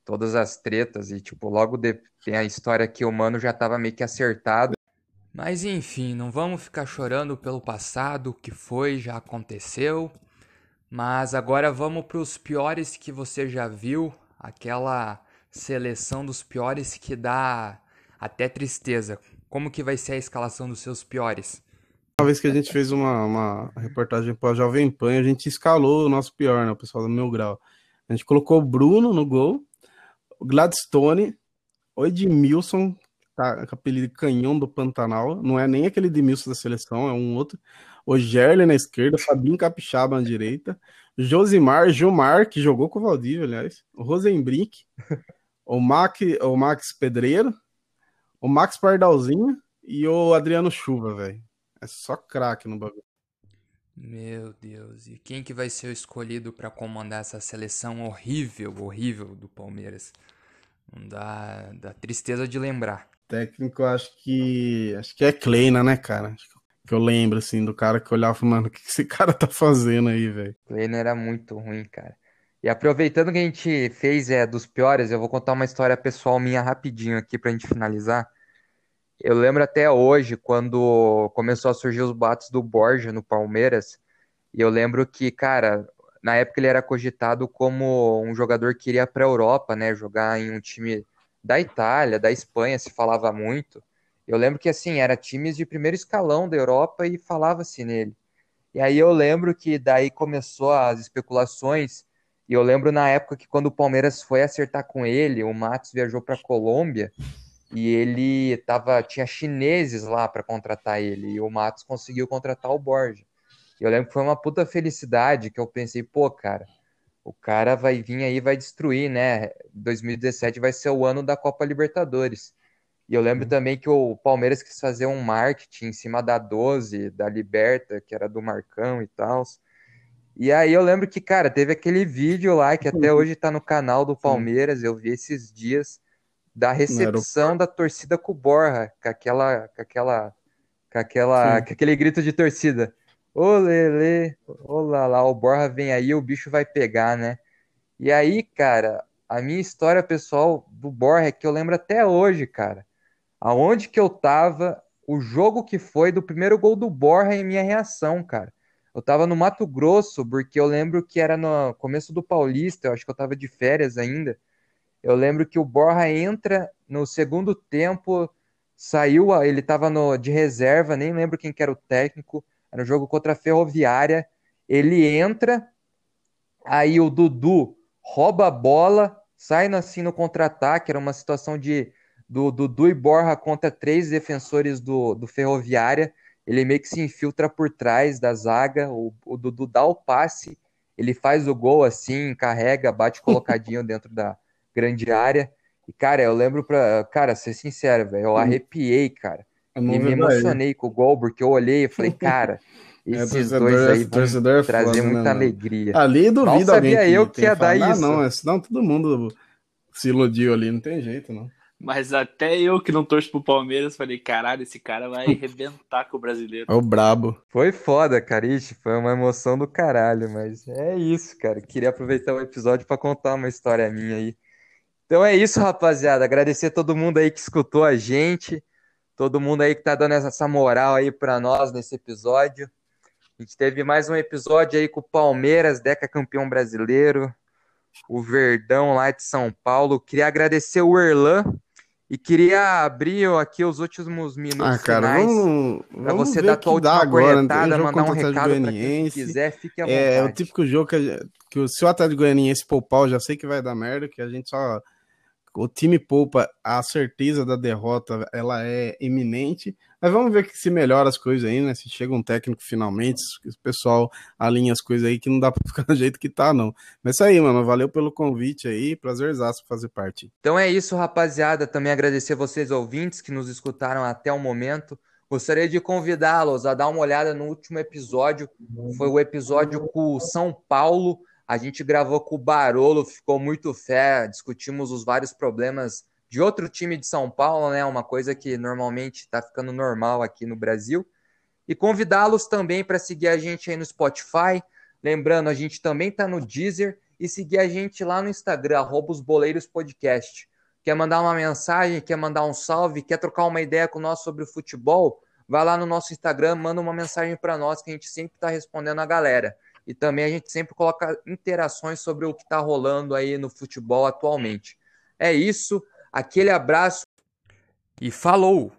todas as tretas. E, tipo, logo de... tem a história que o mano já tava meio que acertado. Mas enfim, não vamos ficar chorando pelo passado, o que foi, já aconteceu. Mas agora vamos para os piores que você já viu, aquela seleção dos piores que dá até tristeza. Como que vai ser a escalação dos seus piores? Uma vez que a gente fez uma, uma reportagem para a Jovem Pan, a gente escalou o nosso pior, né, o pessoal do meu grau. A gente colocou o Bruno no gol, o Gladstone, o Edmilson, tá, com apelido Canhão do Pantanal, não é nem aquele Edmilson da seleção, é um outro. O Gerle na esquerda, Fabinho Capixaba na direita, Josimar, Gilmar, que jogou com o Valdívia, aliás, o Rosenbrink, o, Mac, o Max Pedreiro, o Max Pardalzinho e o Adriano Chuva, velho. É só craque no bagulho. Meu Deus, e quem que vai ser o escolhido para comandar essa seleção horrível, horrível do Palmeiras? Não dá, dá tristeza de lembrar. Técnico, acho que acho que é Kleina, né, cara? Que eu lembro assim do cara que olhava e falava, mano, o que esse cara tá fazendo aí, velho? Kleina era muito ruim, cara. E aproveitando que a gente fez é dos piores, eu vou contar uma história pessoal minha rapidinho aqui pra gente finalizar. Eu lembro até hoje, quando começou a surgir os bates do Borja no Palmeiras, e eu lembro que, cara, na época ele era cogitado como um jogador que iria para a Europa, né, jogar em um time da Itália, da Espanha, se falava muito. Eu lembro que, assim, era times de primeiro escalão da Europa e falava-se nele. E aí eu lembro que daí começou as especulações, e eu lembro na época que quando o Palmeiras foi acertar com ele, o Matos viajou para Colômbia, e ele tava, tinha chineses lá para contratar ele, e o Matos conseguiu contratar o Borja. E eu lembro que foi uma puta felicidade que eu pensei, pô, cara, o cara vai vir aí vai destruir, né? 2017 vai ser o ano da Copa Libertadores. E eu lembro uhum. também que o Palmeiras quis fazer um marketing em cima da 12, da Liberta, que era do Marcão e tal. E aí eu lembro que, cara, teve aquele vídeo lá que até uhum. hoje tá no canal do Palmeiras, eu vi esses dias, da recepção da torcida com o Borra, com aquela, com aquela, com aquela, com aquele grito de torcida. Ô Lele, olá lá, o Borra vem aí, o bicho vai pegar, né? E aí, cara, a minha história pessoal do Borra é que eu lembro até hoje, cara, aonde que eu tava, o jogo que foi do primeiro gol do Borra e minha reação, cara. Eu tava no Mato Grosso, porque eu lembro que era no começo do Paulista, eu acho que eu tava de férias ainda. Eu lembro que o Borja entra no segundo tempo, saiu, ele estava de reserva, nem lembro quem que era o técnico, era um jogo contra a Ferroviária. Ele entra, aí o Dudu rouba a bola, sai assim no contra-ataque, era uma situação de do Dudu e Borja contra três defensores do, do Ferroviária. Ele meio que se infiltra por trás da zaga, o, o Dudu dá o passe, ele faz o gol assim, carrega, bate colocadinho dentro da, grande área. E, cara, eu lembro pra. Cara, ser sincero, velho, eu arrepiei, cara. E me emocionei com o gol, porque eu olhei e falei, cara, é, esses é, dois aí vão é trazer foda, muita né, alegria. Ali duvido Mal sabia eu que ia dar isso. Não, senão todo mundo se iludiu ali, não tem jeito, não. Mas até eu que não torço pro Palmeiras, falei, caralho, esse cara vai arrebentar com o brasileiro. É o brabo. Foi foda, Cariche, foi uma emoção do caralho, mas é isso, cara. Queria aproveitar o episódio para contar uma história minha aí. Então é isso, rapaziada. Agradecer a todo mundo aí que escutou a gente, todo mundo aí que tá dando essa moral aí para nós nesse episódio. A gente teve mais um episódio aí com o Palmeiras, Deca campeão brasileiro, o Verdão lá de São Paulo. Queria agradecer o Erlan e queria abrir aqui os últimos minutos ah, cara, finais para você dar a tua última agora, corretada, mandar um recado para quem quiser, fique à vontade. É, é o típico jogo que, que o, se o Atlético Goianiense poupar, eu já sei que vai dar merda, que a gente só o time poupa, a certeza da derrota ela é iminente. Mas vamos ver se melhora as coisas aí, né? Se chega um técnico finalmente, o pessoal alinha as coisas aí que não dá pra ficar do jeito que tá, não. Mas é isso aí, mano. Valeu pelo convite aí. Prazerzaço fazer parte. Então é isso, rapaziada. Também agradecer vocês, ouvintes, que nos escutaram até o momento. Gostaria de convidá-los a dar uma olhada no último episódio. Foi o episódio com o São Paulo a gente gravou com o Barolo, ficou muito fé, discutimos os vários problemas de outro time de São Paulo, né? Uma coisa que normalmente está ficando normal aqui no Brasil. E convidá-los também para seguir a gente aí no Spotify, Lembrando, a gente também está no Deezer e seguir a gente lá no Instagram, arroba os Boleiros Podcast. Quer mandar uma mensagem, quer mandar um salve, quer trocar uma ideia com nós sobre o futebol? Vai lá no nosso Instagram, manda uma mensagem para nós que a gente sempre está respondendo a galera. E também a gente sempre coloca interações sobre o que está rolando aí no futebol atualmente. É isso, aquele abraço e falou!